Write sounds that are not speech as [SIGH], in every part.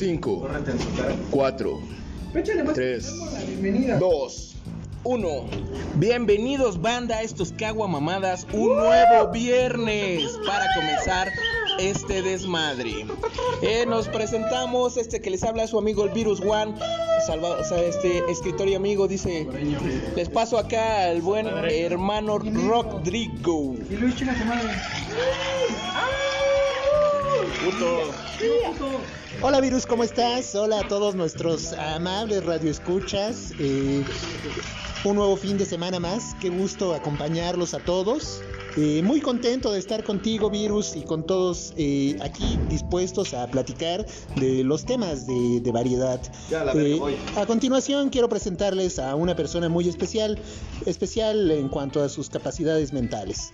5, 4, 3, 2, 1. Bienvenidos banda a estos caguamamadas, un nuevo viernes para comenzar este desmadre. Eh, nos presentamos, este que les habla su amigo el Virus One, Salvador, o sea, este escritor y amigo dice, les paso acá al buen hermano Rodrigo. Y Luis, Hola Virus, ¿cómo estás? Hola a todos nuestros amables radioescuchas. Eh, un nuevo fin de semana más. Qué gusto acompañarlos a todos. Eh, muy contento de estar contigo, Virus, y con todos eh, aquí dispuestos a platicar de los temas de, de variedad. Ya, la Eh, voy. a continuación quiero presentarles a una persona muy especial, especial en cuanto a sus capacidades mentales.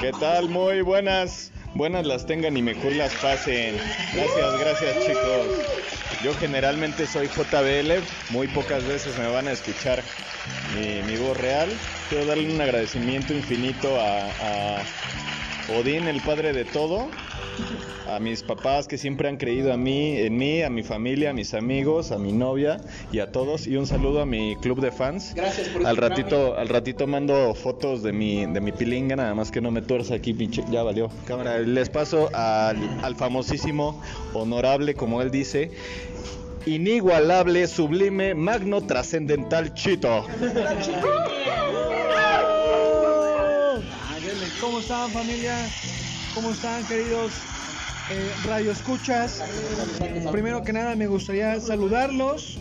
¿Qué tal? Muy buenas. Buenas las tengan y mejor las pasen. Gracias, gracias chicos. Yo generalmente soy JBL, muy pocas veces me van a escuchar mi, mi voz real. Quiero darle un agradecimiento infinito a, a Odín, el padre de todo, a mis papás que siempre han creído a mí, en mí, a mi familia, a mis amigos, a mi novia y a todos. Y un saludo a mi club de fans. Gracias por Al ratito, al ratito mando fotos de mi, de mi pilinga, nada más que no me tuerza aquí, pinche. Ya valió. Cámara, les paso al, al famosísimo, honorable, como él dice. Inigualable, sublime, magno, trascendental Chito. ¿Cómo están familia? ¿Cómo están queridos eh, radioescuchas? Primero que nada me gustaría saludarlos,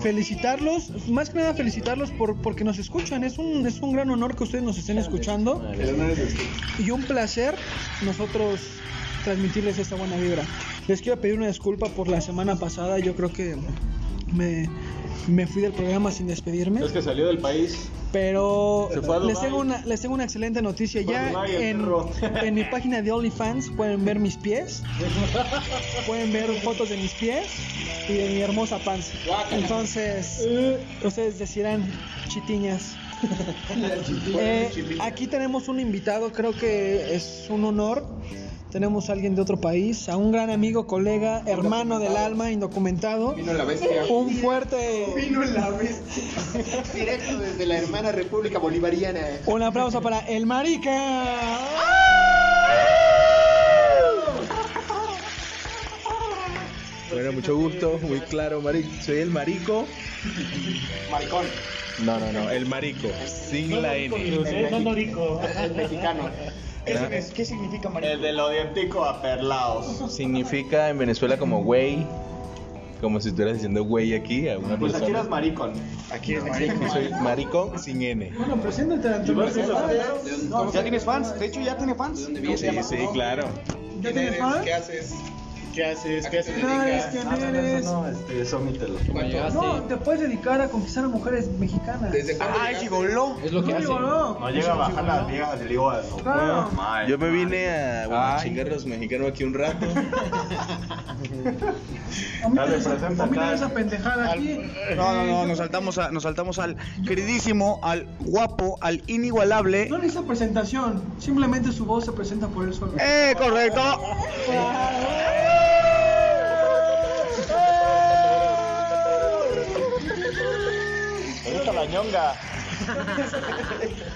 felicitarlos, más que nada felicitarlos por porque nos escuchan. Es un, es un gran honor que ustedes nos estén escuchando y un placer nosotros transmitirles esta buena vibra. Les quiero pedir una disculpa por la semana pasada. Yo creo que me, me fui del programa sin despedirme. Es que salió del país. Pero les tengo una les tengo una excelente noticia. Ya en, en mi [LAUGHS] página de OnlyFans pueden ver mis pies. Pueden ver fotos de mis pies y de mi hermosa panza. Entonces, ustedes decirán chitiñas. [LAUGHS] Eh, aquí tenemos un invitado, creo que es un honor. Tenemos a alguien de otro país, a un gran amigo, colega, hermano del alma, indocumentado. Vino la bestia. Un fuerte, Vino la bestia. Directo desde la hermana República Bolivariana. un aplauso para el marica. Bueno, mucho gusto, muy claro, marico. Soy el marico. Maricón. No, no, no, el marico, sin la N. El mexicano. ¿Qué significa marica? El de lo dientico aperlaos. Significa en Venezuela como güey, como si estuvieras diciendo güey aquí a una Pues aquí eras persona. maricón. Aquí es marico, soy marico sin N. Bueno, preséntate a tu ¿Ya tienes fans? De hecho, ya tiene fans. Sí, sí, claro. ¿Ya tienes fan? haces? ¿Qué haces? ¿Qué haces? ¿Quién eres? ¿Quién eres? este, eso omítelo. No, te puedes dedicar a conquistar a mujeres mexicanas. ¿Desde cuándo ¡Ay, llegaste? gigoló! Es lo que No hace. digo no. No llega a bajar las viejas del hígado. Claro. Yo me vine a, bueno, chingar a los mexicanos aquí un rato. Dale, no presenta no acá. esa pendejada aquí. No, no, no, nos saltamos, a- nos saltamos al queridísimo, al guapo, al inigualable. No necesita presentación, simplemente su voz se presenta por él solo. ¡Eh, correcto! La ñonga.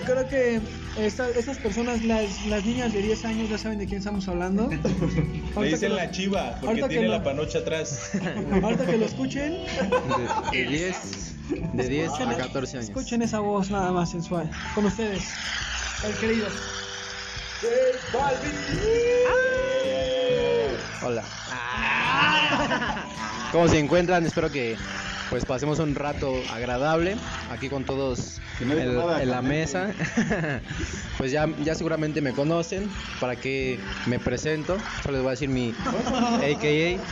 Creo que esta- estas personas, las, las niñas de 10 años, ya saben de quién estamos hablando. [LAUGHS] Que dicen la chiva porque tiene lo- la panocha atrás. [LAUGHS] Ahorita que lo escuchen, De 10 de 10 a 14 años. escuchen esa voz nada más sensual. Con ustedes, el querido. Hola. ¿Cómo se encuentran? Espero que pues pasemos un rato agradable aquí con todos Que no diga el- nada, en la mesa. [LAUGHS] pues ya, ya seguramente me conocen. Para que me presento, solo les voy a decir mi AKA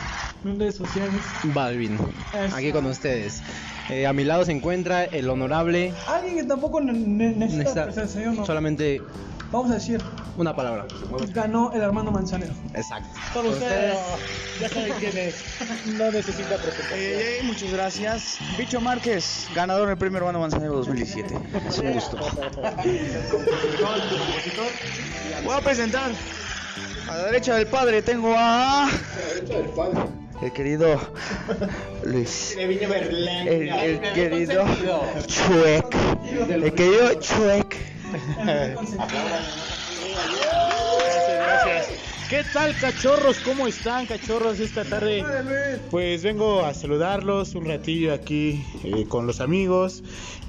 En redes sociales. Balvin. Eso. Aquí con ustedes. Eh, a mi lado se encuentra el honorable. Alguien que tampoco ne- ne- necesita Necesita presencia, ¿sí o no? solamente Vamos a decir, una palabra. ganó el Armando Manzanero. Exacto. Con ustedes, ya saben quién es. No necesita presentación. Eh, muchas gracias. Bicho Márquez, ganador del premio Urbano Manzanero 2017. Es un gusto. Voy a presentar A la derecha del padre tengo a. El querido Luis. El, el querido Chuec. El querido Chuec. ¿Qué tal, cachorros? ¿Cómo están, cachorros, esta tarde? Pues vengo a saludarlos un ratillo aquí eh, con los amigos.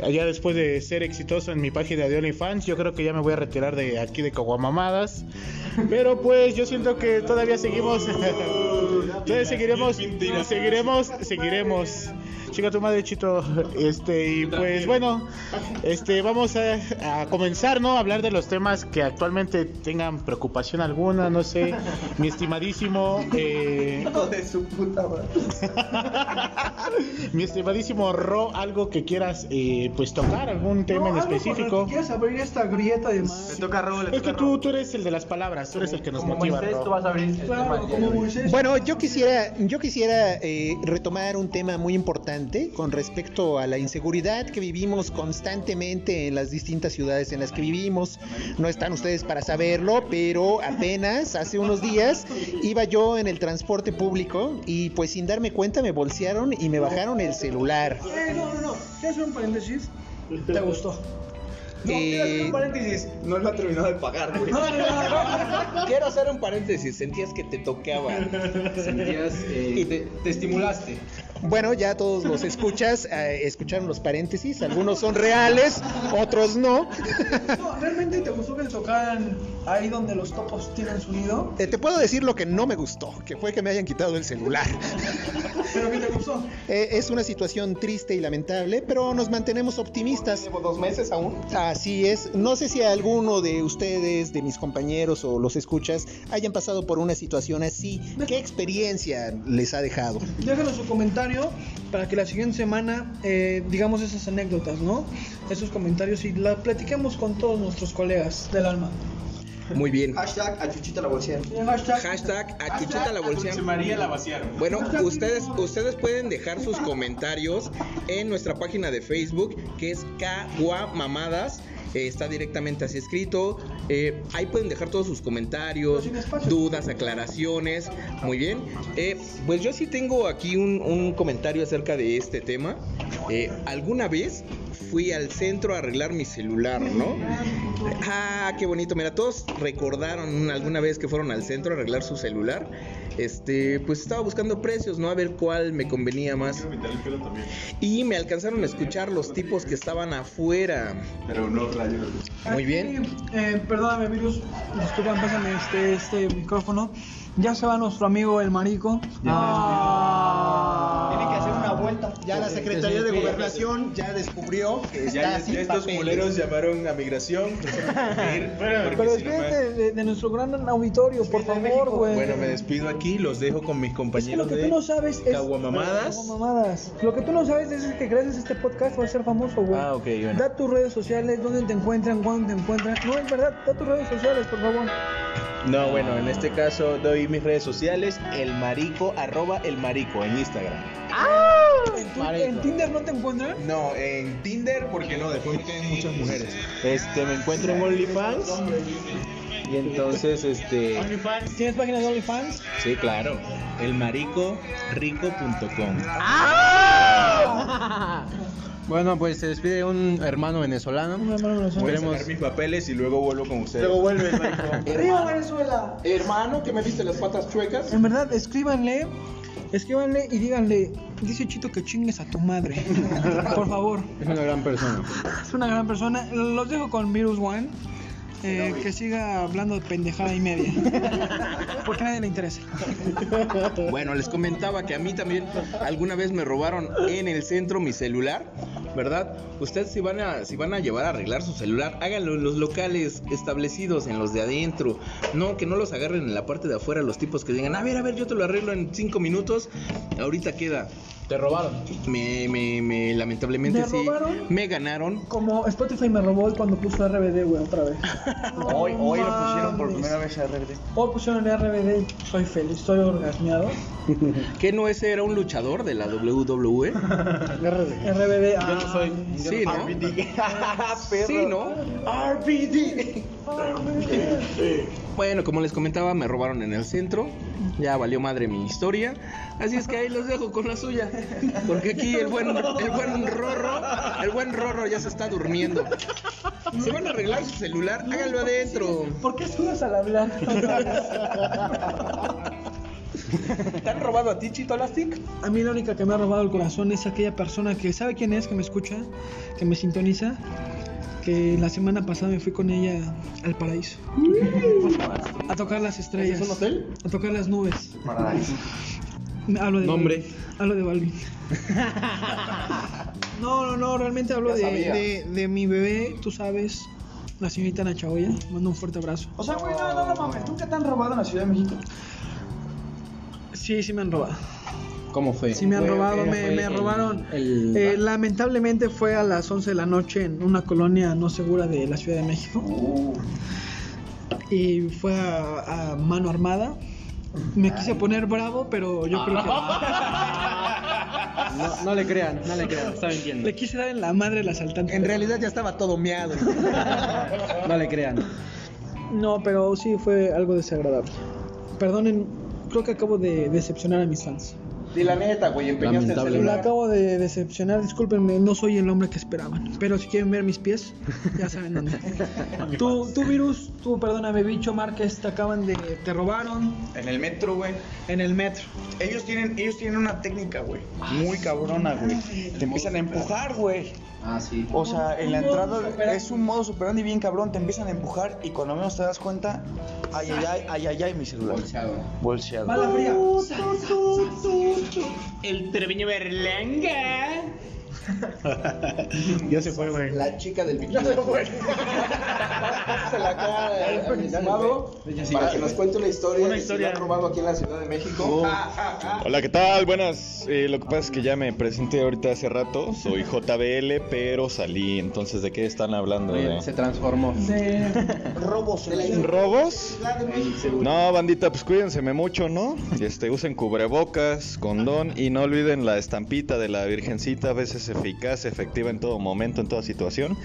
Allá después de ser exitoso en mi página de OnlyFans, yo creo que ya me voy a retirar de aquí de Caguamamadas. Pero pues yo siento que todavía seguimos. [LAUGHS] todavía seguiremos. Seguiremos. Seguiremos. Chica tu madre, Chito. Este, y pues bueno, este, vamos a, a comenzar, ¿no? A hablar de los temas que actualmente tengan preocupación alguna, no sé. Mi estimadísimo. Eh, de su puta madre. [LAUGHS] mi estimadísimo Ro, algo que quieras, eh, pues tocar, algún tema en específico. ¿Quieres abrir esta grieta de más? Le toca a Raúl, le Es que toca tú, Raúl. tú eres el de las palabras, tú eres el que nos Como motiva, Moisés, Ro. tú vas a abrir tema Claro, como. Moisés. Bueno, yo quisiera, yo quisiera eh, retomar un tema muy importante con respecto a la inseguridad que vivimos constantemente en las distintas ciudades en las que vivimos. No están ustedes para saberlo, pero apenas hace unos días iba yo en el transporte público y pues sin darme cuenta me bolsearon y me bajaron el celular. Eh, no, no, no. ¿Quieres hacer un paréntesis? ¿Te gustó? Eh, paréntesis. No lo ha terminado de pagar, güey. Quiero hacer un paréntesis. Sentías que te tocaba. Sentías, eh, te, te estimulaste. Bueno, ya todos los escuchas, eh, escucharon los paréntesis, algunos son reales, otros no. No, [LAUGHS] ¿realmente te gustó que tocaran ahí donde los topos tienen su nido? Eh, te puedo decir lo que no me gustó, que fue que me hayan quitado el celular. [LAUGHS] ¿Pero qué te gustó? Eh, es una situación triste y lamentable, pero nos mantenemos optimistas. Llevo dos meses aún. Así es. No sé si alguno de ustedes, de mis compañeros o los escuchas, hayan pasado por una situación así. ¿Qué experiencia les ha dejado? Déjanos su comentario para que la siguiente semana eh, digamos esas anécdotas, ¿no? Esos comentarios y la platiquemos con todos nuestros colegas del alma. Muy bien. Hashtag a Chuchita la hashtag, Hashtag a Chuchita la bolsean. María la vaciaron. Bueno, ustedes, ustedes pueden dejar sus comentarios en nuestra página de Facebook, que es Kagua Mamadas. Eh, está directamente así escrito. Eh, ahí pueden dejar todos sus comentarios, dudas, aclaraciones. Muy bien. Eh, pues yo sí tengo aquí un, un comentario acerca de este tema. ¿Alguna vez fui al centro a arreglar mi celular, no? Ah, qué bonito. Mira, todos recordaron alguna vez que fueron al centro a arreglar su celular. Este, pues estaba buscando precios, ¿no? A ver cuál me convenía más. Y me alcanzaron a escuchar los tipos que estaban afuera. Pero no rayos. Muy bien. Aquí, eh, perdóname, virus. Disculpa, pásame este, este micrófono. Ya se va nuestro amigo el marico. Ah. Tiene que hacer una vuelta. Ya la Secretaría de Gobernación ya descubrió que está Ya, sin ya estos papeles. culeros llamaron a migración. [LAUGHS] Pero despídete de, de nuestro gran auditorio, por favor, güey. Bueno, me despido aquí, los dejo con mis Es que lo compañeros que de tú no sabes es. Caguamamadas. Lo que tú no sabes es que gracias a este podcast vas a ser famoso, güey. Ah, ok, bueno. Da tus redes sociales, dónde te encuentran, cuándo te encuentran. No, es verdad, da tus redes sociales, por favor. No, bueno, en este caso doy mis redes sociales, el marico, arroba el marico en Instagram. ¿En, tu- en Tinder no te encuentran? No, en Tinder porque no, después tienen muchas mujeres. Este, me encuentro en OnlyFans. Y entonces, este, ¿Tienes página de OnlyFans? sí, claro, elmaricorico.com. [LAUGHS] Bueno, pues se despide un hermano venezolano. Un hermano venezolano. Voy a sacar mis papeles y luego vuelvo con ustedes. Luego vuelve. [LAUGHS] ¡Arriba Venezuela! Hermano, que me viste las patas chuecas. En verdad, escríbanle, escríbanle y díganle, dice Chito que chingues a tu madre. [LAUGHS] Por favor. Es una gran persona. Es una gran persona. Los dejo con Virus One. Eh, que siga hablando de pendejada y media. [LAUGHS] Porque a nadie le interesa. Bueno, les comentaba que a mí también alguna vez me robaron en el centro mi celular, ¿verdad? Ustedes si van a si van a llevar a arreglar su celular, háganlo en los locales establecidos, en los de adentro. No, que no los agarren en la parte de afuera los tipos que digan, a ver, a ver, yo te lo arreglo en cinco minutos. Ahorita queda. Te robaron. Me, me, me lamentablemente ¿Me sí. robaron? Me ganaron. Como Spotify me robó cuando puso RBD, güey, otra vez. [LAUGHS] Hoy, hoy lo pusieron por primera vez a RBD. Hoy pusieron RBD, soy feliz, estoy orgasmeado. [LAUGHS] ¿Que no ese era un luchador de la? WWE? [LAUGHS] RBD, ah, Sí, ¿no? Sí, ¿no? RBD. Bueno, como les comentaba, me robaron en el centro. Ya valió madre mi historia. Así es que ahí los dejo con la suya. Porque aquí el buen, el buen Rorro, el buen Rorro ya se está durmiendo. Si van a arreglar su celular, háganlo adentro. ¿Por qué sudas al hablar? ¿Te han robado a ti, Chito Elastic? A mí la única que me ha robado el corazón es aquella persona que sabe quién es, que me escucha, que me sintoniza, que la semana pasada me fui con ella al paraíso. A tocar las estrellas. ¿Es un hotel? A tocar las nubes. Hablo de Nombre. Balvin. Hablo de Balvin. [LAUGHS] No, no, no, realmente hablo de, de, de mi bebé, tú sabes, la señorita Nacha Oya. Mando un fuerte abrazo. O sea, güey, no, no, no mames. ¿Nunca te han robado en la Ciudad de México? Sí, sí me han robado. ¿Cómo fue? Sí me han robado, me, fue me el- robaron. el- Eh, lamentablemente fue a las 11 de la noche en una colonia no segura de la Ciudad de México. Y fue a, a mano armada. Me quise poner bravo, pero yo creo que No, no le crean, no le crean, está mintiendo. le quise dar en la madre al asaltante. En realidad ya estaba todo meado. No le crean. No, pero sí fue algo desagradable. Perdonen, creo que acabo de decepcionar a mis fans. Di la neta, güey, empeñaste el Lamentable. Lo celular. acabo de decepcionar, discúlpenme, no soy el hombre que esperaban. Pero si quieren ver mis pies, ya saben dónde. [LAUGHS] tú, tú, virus, tú, perdóname, bicho, Márquez, te acaban de. te robaron En el metro, güey. en el metro. Ellos tienen, ellos tienen una técnica, güey. Muy cabrona, güey. Te empiezan a empujar, güey. Ah, sí. O sea, en la entrada es un modo superandi bien cabrón. Te empiezan a empujar y cuando menos te das cuenta, ay, ay, ay, ay, ay, ay, mi celular. Bolseado. Bala fría. El Treviño Berlanga. [LAUGHS] Ya se fue, güey. La chica del bikini. [LAUGHS] Se la cara el estimado para que nos cuente una historia Una de historia. le han robado aquí en la Ciudad de México. Hola, ¿qué tal? Buenas. Eh, lo que pasa es que ya me presenté ahorita hace rato. Soy JBL, pero salí. Entonces, ¿de qué están hablando? De... Se transformó. Robos en la ¿Robos? No, bandita, pues cuídense mucho, ¿no? Este, usen cubrebocas, condón y no olviden la estampita de la Virgencita, a veces eficaz, efectiva en todo momento, en toda situación.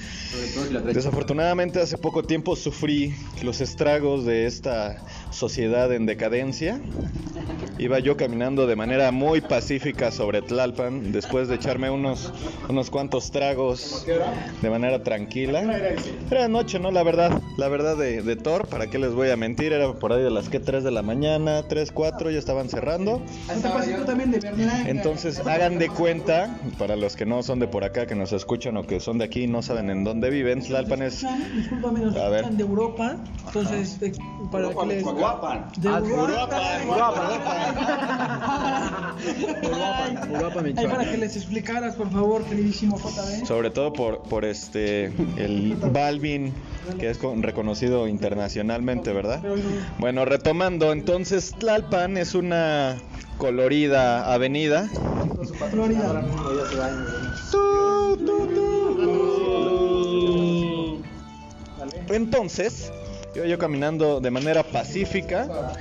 Desafortunadamente hace poco tiempo sufrí los estragos de esta sociedad en decadencia. Iba yo caminando de manera muy pacífica sobre Tlalpan después de echarme unos, unos cuantos tragos de manera tranquila. Era de noche, ¿no? La verdad, la verdad de, de Thor, ¿para qué les voy a mentir? Era por ahí de las que 3 de la mañana, 3, 4, ya estaban cerrando. Pasito también de Berlanga. Entonces, hagan de cuenta, para los que no son de por acá, que nos escuchan o que son de aquí y no saben en dónde viven, Tlalpan es... A ver. escuchan de Europa. Entonces, para que les. Guapan. De Europa. Europa, Ay, para que les explicaras, por favor, queridísimo JB. Sobre todo por, por este, el Balvin, que es con- reconocido internacionalmente, ¿verdad? Bueno, retomando, entonces Tlalpan es una colorida avenida. Florida. Entonces, iba yo caminando de manera pacífica.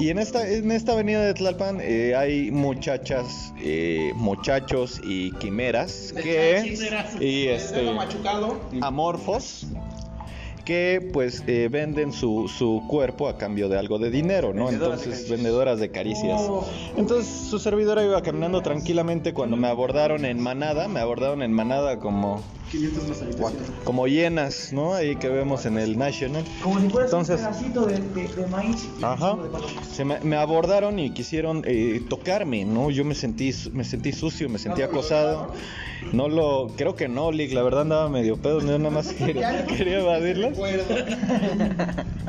Y en esta, en esta avenida de Tlalpan eh, hay muchachas, eh, muchachos y quimeras que y este amorfos que pues eh, venden su, su cuerpo a cambio de algo de dinero, ¿no? Entonces, vendedoras de caricias. Entonces, su servidora iba caminando tranquilamente cuando me abordaron en manada, me abordaron en manada como como hienas, ¿no? Ahí que vemos en el National. Como si fueras Entonces- un pedacito de, de, de maíz. y Ajá. de. Se me, me abordaron y quisieron eh, tocarme, ¿no? Yo me sentí me sentí sucio, me sentí acosado. No lo creo que no, Lick, la verdad andaba medio pedo, yo nada más quería, quería evadirlas.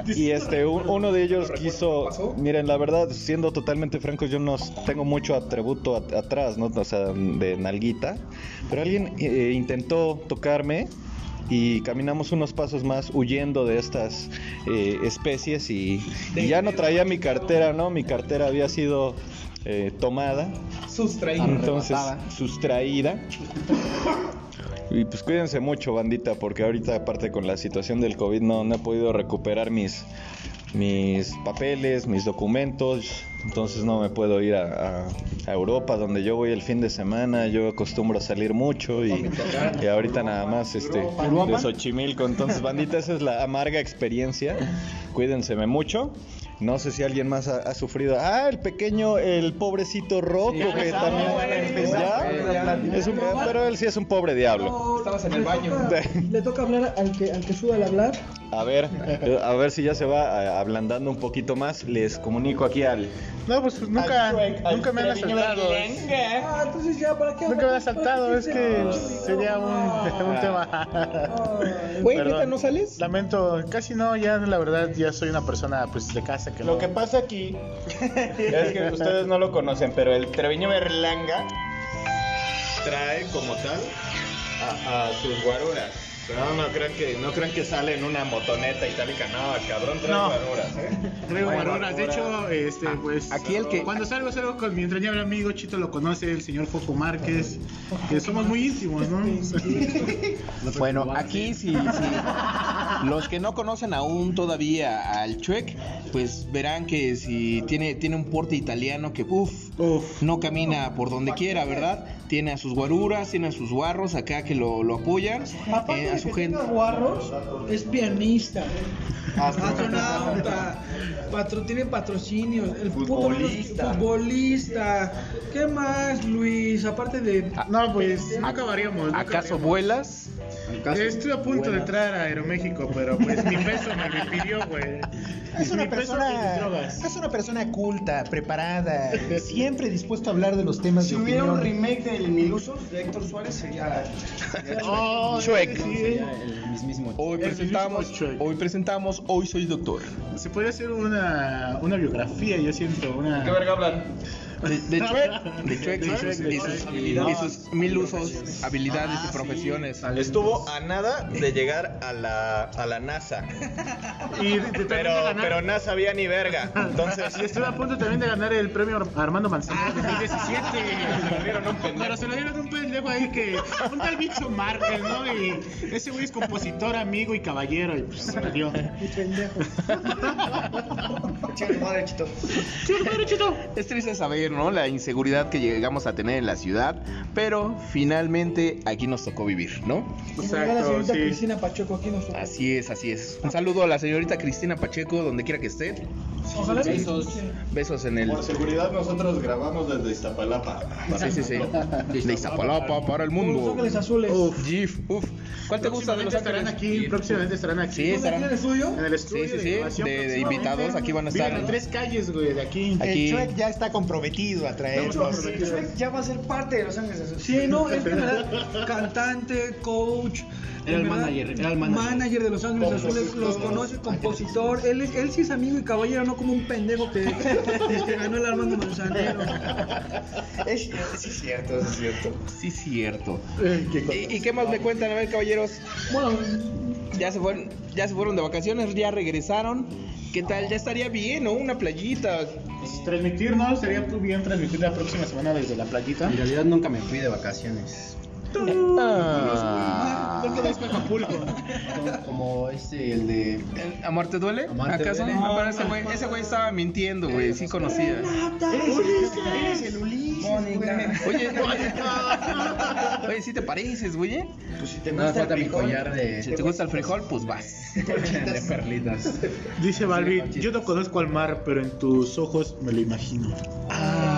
Y este un- uno de ellos quiso, miren, la verdad, siendo totalmente francos, yo no tengo mucho atributo at- atrás, ¿no? O sea, de nalguita, pero alguien eh, intentó tocarme y caminamos unos pasos más huyendo de estas eh, especies y, y ya no traía mi cartera, ¿no? Mi cartera había sido eh, tomada, Sustraído. entonces sustraída. Y pues cuídense mucho, bandita, porque ahorita aparte con la situación del COVID no, no he podido recuperar mis, mis papeles, mis documentos, entonces no me puedo ir a, a- a Europa, donde yo voy el fin de semana, yo acostumbro a salir mucho y, y ahorita nada más este, de Xochimilco, entonces bandita, esa es la amarga experiencia, cuídense mucho. No sé si alguien más ha, ha sufrido. Ah, el pequeño, el pobrecito Rocco, que también. ¿Ya? Es un- pero él sí es un pobre diablo. Estabas en el baño. [LAUGHS] Le toca hablar al que, al que suda al hablar. A ver, a ver si ya se va eh, ablandando un poquito más. Les comunico aquí al. No, pues nunca, nunca me han asaltado. Entonces ya, ¿para qué? Nunca me han asaltado, es que [LAUGHS] sería un, [LAUGHS] un tema. Güey. ¿neta no sales? Lamento, casi no, ya la verdad ya soy una persona pues de casa que Lo no. que pasa aquí [LAUGHS] es que ustedes no lo conocen, pero el Treviño Berlanga trae como tal a, a sus guaruras. No, no crean que no crean que sale en una motoneta itálica, no, cabrón, trae No. guaruras, ¿eh? [LAUGHS] Traigo guaruras. De hecho, este, pues. aquí el que- Cuando salgo, salgo con mi entrañable amigo, Chito lo conoce, el señor Foco Márquez, que somos muy íntimos, ¿no? [LAUGHS] Bueno, aquí sí, sí. Los que no conocen aún todavía al Chuec, pues verán que si tiene, tiene un porte italiano que, uff, Uf. no camina por donde quiera, ¿verdad? Tiene a sus guaruras, tiene a sus guarros acá que lo, lo apoyan, Aparte eh, a su que gente. tenga guarros, es pianista, astronauta, patro, tiene patrocinios, el Futbolista. futbolista. ¿Qué más, Luis? Aparte de No, pues no acabaríamos. no ¿Acaso acabaríamos. vuelas? Estoy a punto de entrar a Aeroméxico, pero pues mi peso me lo impidió, güey. Es una Mi persona, drogas. es una persona culta, preparada, siempre dispuesto a hablar de los temas Si de hubiera un opinión. remake del Milusos de Héctor Suárez sería. Oh, Chuec. sí. El mismísimo. Hoy El presentamos, hoy presentamos, hoy soy doctor. Se podría hacer una, una biografía, yo siento, una... ¿Qué verga hablan? De, de de Chuec y De sus, Chuec, de y sus- Chuec. y sus mil usos, habilidades y profesiones. Estuvo a nada de llegar a la, a la NASA, Y de- de- [LAUGHS] también pero, ganar- pero NASA había ni verga. Entonces, Y estuve a punto también de ganar el premio Armando Manzanero 2017. Se lo dieron un pendejo. Pero se lo dieron un pendejo ahí que. Un tal bicho Márquez, ¿no? Y ese güey es compositor, amigo y caballero. Y pues se lo [LAUGHS] dio. [LAUGHS] Chinga tu madre, chito. Es triste saber, ¿no? La inseguridad que llegamos a tener en la ciudad, pero finalmente aquí nos tocó vivir, ¿no? la Exacto, señorita sí. Cristina Pacheco aquí nos toca. Así es, así es. Un saludo a la señorita Cristina Pacheco, donde quiera que esté. Ojalá Besos, en el. Por seguridad nosotros grabamos desde Iztapalapa. Sí, sí, sí. De Iztapalapa para el Los mundo. Ángeles Azules. Uf, GIF, uf. ¿Cuál te gusta de los estarán ángeles? aquí, próximamente estarán aquí. Sí, ¿Dónde estarán. tiene el estudio? En el estudio Sí, sí, de sí, de- invitados, aquí van a estar. Viven en tres calles, güey, de aquí. Aquí. El Chuec ya está comprometido a traernos. Ya va a ser parte de Los Ángeles Azules. Sí, no, es que en verdad, [LAUGHS] cantante, coach. Era el manager, era el manager. de Los Ángeles Azules, los conoce, compositor. Él, es- él sí es amigo y caballero, no como un pendejo que, [LAUGHS] que ganó el Armando Manzanero. [LAUGHS] Es, sí, es cierto, es cierto. Sí, cierto. ¿Y, y qué más me cuentan? A ver, caballeros. Bueno, Ya se fueron, ya se fueron de vacaciones, ya regresaron. ¿Qué tal? Ya estaría bien, ¿no? Una playita. Pues, transmitir, ¿no? Sería bien transmitir la próxima semana desde la playita. En realidad nunca me fui de vacaciones. Ah. ¿Por qué vas para Acapulco? Como este, el de. ¿Amor te duele? Amor te ¿Acaso? duele. No, pero ese güey, ese güey estaba mintiendo, güey. Sí conocía. Eres el Ulises, Oye, oye, oye, sí te pareces, güey. ¿eh? Pues si te No gusta el mi frijol, collar de. Si te gusta el frijol, pues vas. [LAUGHS] de perlitas. Dice Balbi, yo no conozco al mar, pero en tus ojos me lo imagino. Ah,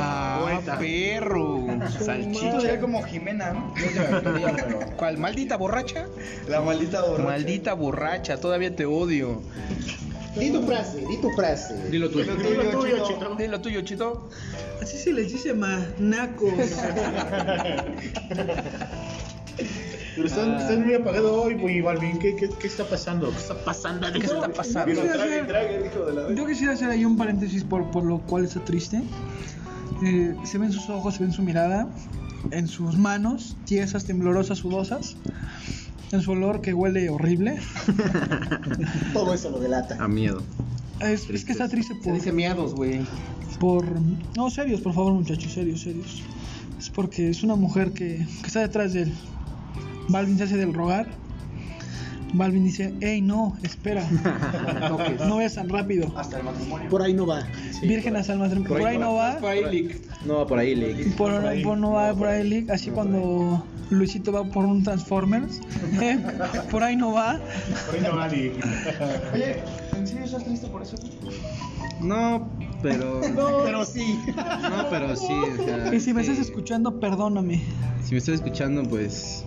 Perro. Salchicha. sería como Jimena, ¿no? ¿Cuál? ¿Maldita borracha? La maldita borracha. Maldita borracha, todavía te odio. Di tu frase, di tu frase. Dilo tú. Dilo tuyo, Chito. Dilo tuyo, chito. así se les dice manacos. Pero están, están muy apagados hoy, güey, Balvin. ¿Qué, qué, ¿Qué está pasando? ¿Qué está pasando? ¿Qué está pasando? Yo quisiera hacer- Yo quisiera hacer ahí un paréntesis por, por lo cual está triste. Eh, se ven sus ojos, se ven su mirada, en sus manos, tiesas, temblorosas, sudosas, en su olor que huele horrible. [LAUGHS] Todo eso lo delata. A miedo. Es, es que está triste Se por, dice miados, güey. por... No, serios, por favor, muchachos, serios, serios. Es porque es una mujer que, que está detrás de él. Balvin se hace del rogar. Balvin dice, hey, no, espera. [LAUGHS] no vayas tan rápido. Hasta el matrimonio. Por ahí no va. Vírgenes al matrimonio. Por ahí no va. No va por ahí, Lick. Por, por no va por ahí, Lick. Así cuando Luisito va por un Transformers. [LAUGHS] ¿eh? Por ahí no va. Por ahí no va ni- Oye, ¿en serio estás triste por eso? No, pero. [LAUGHS] [LAUGHS] Pero sí. No, pero sí. O sea, [LAUGHS] Y si me estás escuchando, perdóname. Si me estás escuchando, pues.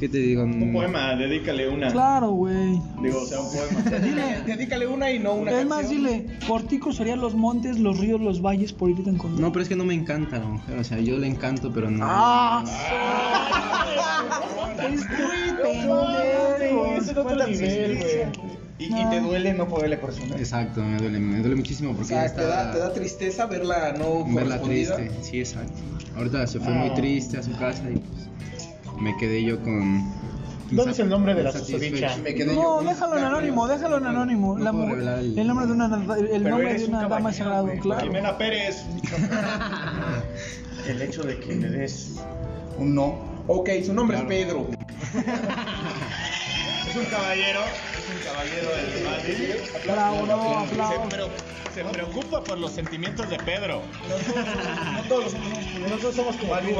¿Qué te digo? Un poema, dedícale una. Claro, güey. Digo, o sea, un poema. Dile, dedícale una y no una Es más, canción. dile, por ti cruzaría los montes, los ríos, los valles por irte a encontrar. No, pero es que no me encanta la mujer. O sea, yo le encanto, pero no. ¡Ah! Estoy pendejo. Es otro nivel, güey. Y, y te duele no poderle corresponder. Exacto, me duele, me duele muchísimo O porque sea, ya te da, te da tristeza verla no verla correspondida. triste. Sí, exacto. Ahorita se fue muy triste a su casa y pues me quedé yo con. ¿Dónde es el nombre de la susodicha? No, déjalo en anónimo, déjalo en anónimo. No La puedo mujer- revelar el- el nombre de una, el nombre de un una dama caballero, sagrado, claro. Jimena Pérez. [LAUGHS] El hecho de que le des un no. Ok, su nombre Claro. es Pedro. [LAUGHS] Es un caballero. Es un caballero del Madrid. Aplaudo, aplaudo. Se, preocupa por los sentimientos de Pedro. No todos los hombres somos Nosotros somos como güey.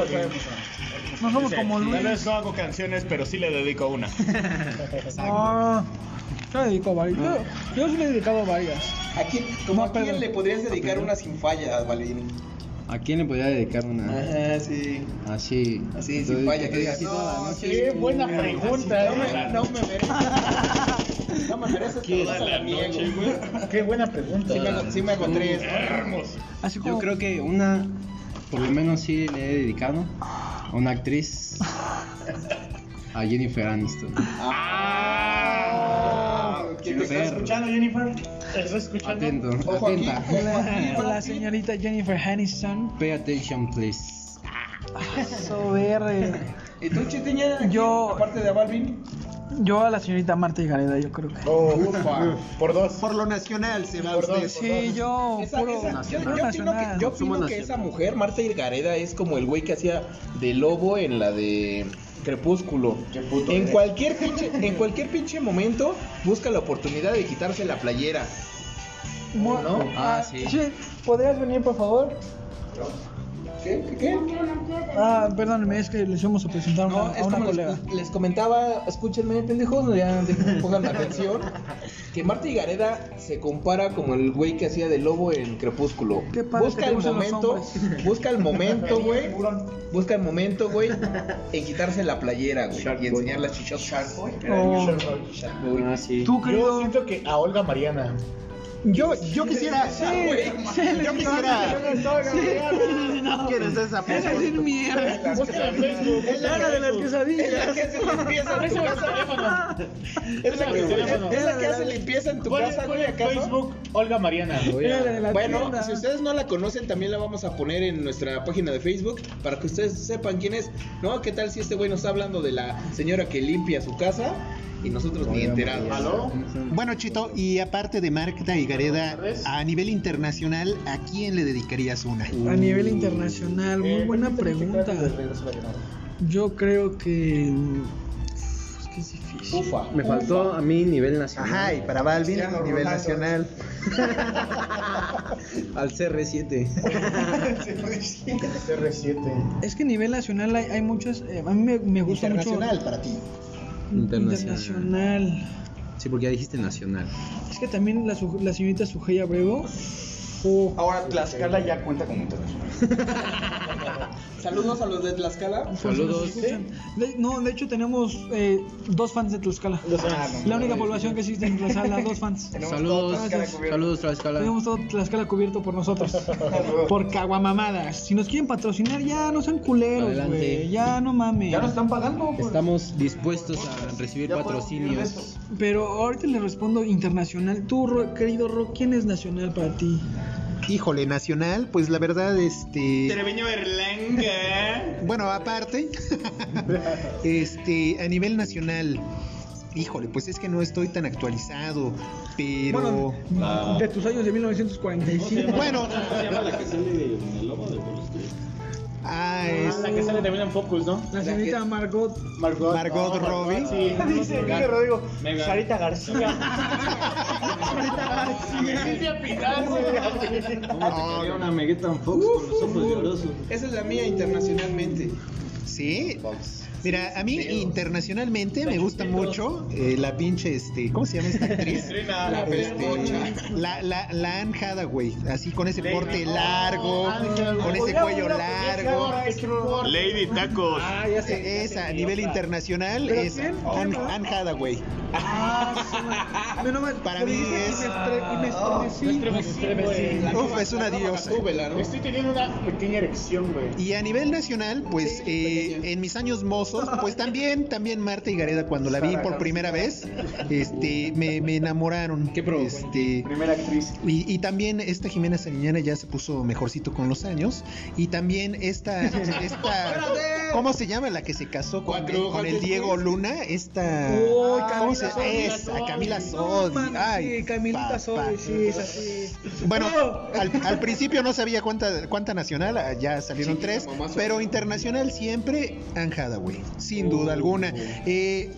No somos Dice, como Luis. Tal vez no hago canciones, pero sí le dedico una. [LAUGHS] Ah, yo le dedico a varias. Yo, yo sí le he dedicado a varias. ¿A quién, como No, a quién le podrías dedicar una sin fallas, Valerín? ¿A quién le podría dedicar una? Ajá, sí. Así. Así, Entonces, sin falla, que diga así no, toda la noche. Qué buena pregunta, No me, eh. [LAUGHS] no me. No me mereces, pero no se la niego. Qué buena pregunta. Sí me, hago- sí me hago tres. Así como. Yo creo que una, por lo menos sí le he dedicado a una actriz, a Jennifer Aniston. Ah, ¿quién te está escuchando? Jennifer? ¿Estás escuchando? Atento, Ojo aquí. atenta. la, la señorita Jennifer Aniston. Pay attention, please. Sobre. ¿Y tú, Chitiña? Yo- Aparte de Balvin. Yo a la señorita Marta Higareda, yo creo que. Oh, Ufa. por dos. Por lo nacional se va Por dos. Sí, yo. Esa- puro, esa- yo, yo opino que, nacional. yo opino que esa mujer, Marta Higareda, es como el güey que hacía de lobo en la de Crepúsculo. En cualquier pinche, [LAUGHS] en cualquier pinche momento busca la oportunidad de quitarse la playera. Mu- ¿no? Ah, sí. ¿Podrías venir, por favor? ¿Qué? ¿Qué? qué? Ah, perdónenme, es que les íbamos a presentar a una, No, a es una como les, colega. les comentaba, escúchenme, pendejos, ya pongan [LAUGHS] atención, que Marta Higareda se compara como el güey que hacía de lobo en Crepúsculo. Qué padre busca el momento, [LAUGHS] busca el momento, güey, [LAUGHS] busca el momento, güey, en quitarse la playera, güey, y enseñar las chichas. Oh. Ah, sí. Tú, Yo siento que a Olga Mariana. Yo, yo quisiera. yo quisiera- ¿Quieres esa Es decir, mierda. Búscala en Facebook. Es la de las Es la quesadillas. que hace limpieza en tu casa. Es la que, es la que hace limpieza en tu ¿Cuál casa, es güey. Facebook? Olga Mariana. Bueno, si ustedes no la conocen, también la vamos a poner en nuestra página de Facebook para que ustedes sepan quién es. ¿No? ¿Qué tal si este güey nos está hablando de la señora que limpia su casa y nosotros ni enterados? ¿Aló? Bueno, Chito, y aparte de Marta y Gareda, a nivel internacional, ¿a quién le dedicarías una? A nivel internacional, muy Eh, buena pregunta. Yo creo que. Es que es difícil. Ufa. Me faltó a mí nivel nacional. Ajá, y para Balvin, a nivel nacional. [LAUGHS] Al CR7. CR7. Es que a nivel nacional hay, hay muchas. eh, a mí me, me gusta Internacional mucho. para ti. Internacional. Internacional. Sí, porque ya dijiste nacional. Es que también la, la señorita Sujeya Brego. Ahora Tlaxcala ya cuenta como internacional. [LAUGHS] Saludos a los de Tlaxcala. Saludos. no, de hecho tenemos eh, dos fans de Tlaxcala. La única población que existe en Tlaxcala, dos fans. [LAUGHS] Saludos, saludos Tlaxcala. Tenemos todo Tlaxcala cubierto por nosotros. [LAUGHS] por caguamamadas. Si nos quieren patrocinar, ya no sean culeros, Adelante. Ya no mames. Ya nos están pagando. pues. Estamos dispuestos a recibir Ya patrocinios. Pero ahorita le respondo internacional. Tú, querido Ro, ¿quién es nacional para ti? Híjole, nacional, pues la verdad, este. Treviño Berlanga. Bueno, aparte, [LAUGHS] este, a nivel nacional, híjole, pues es que no estoy tan actualizado, pero. Bueno, de tus años de 1945. Bueno, Ah, es La que sale también en Focus, ¿no? La señorita Margot. Margot. Margot Robbie. [LAUGHS] Sí, Dice, dice Rodrigo. Megan. Sarita García. Silvia Pinal, güey. No, una Megan Fox con los ojos llorosos. Esa es la mía internacionalmente. Sí. Mira, a mí internacionalmente me gusta mucho eh, la pinche, este, ¿cómo se llama esta actriz? [LAUGHS] La Este, la, la, la Anne Hathaway, así con ese porte largo, con ese cuello largo. Lady Tacos. Ah, ya sé. Esa, a nivel internacional, ¿Pero es? Anne, Anne Hathaway. Ah, sí. [LAUGHS] No, no, me- Para mí es-. Uf, es una diosa. Estoy teniendo una pequeña erección, güey. Y a nivel nacional, pues eh, en mis años mozos, pues [LAUGHS] también, también Marta y Gareda cuando la vi por primera vez, este, me, me enamoraron. ¿Qué provocó? Este, Primera actriz. y, y también esta Jimena Sariñana ya se puso mejorcito con los años. Y también esta, esta ¿cómo se llama? La que se casó con, Cuatro con el Diego Luna, esta Uy, ¿cómo Camila se Sodi. esa? Camila Sodi. Ay, sí, Camilita. Sodi, sí, es así. Bueno, No. al, al principio no sabía cuánta, cuánta nacional, ah, ya salieron Sí, tres, pero internacional siempre Anne Hathaway, sin duda alguna. Eh,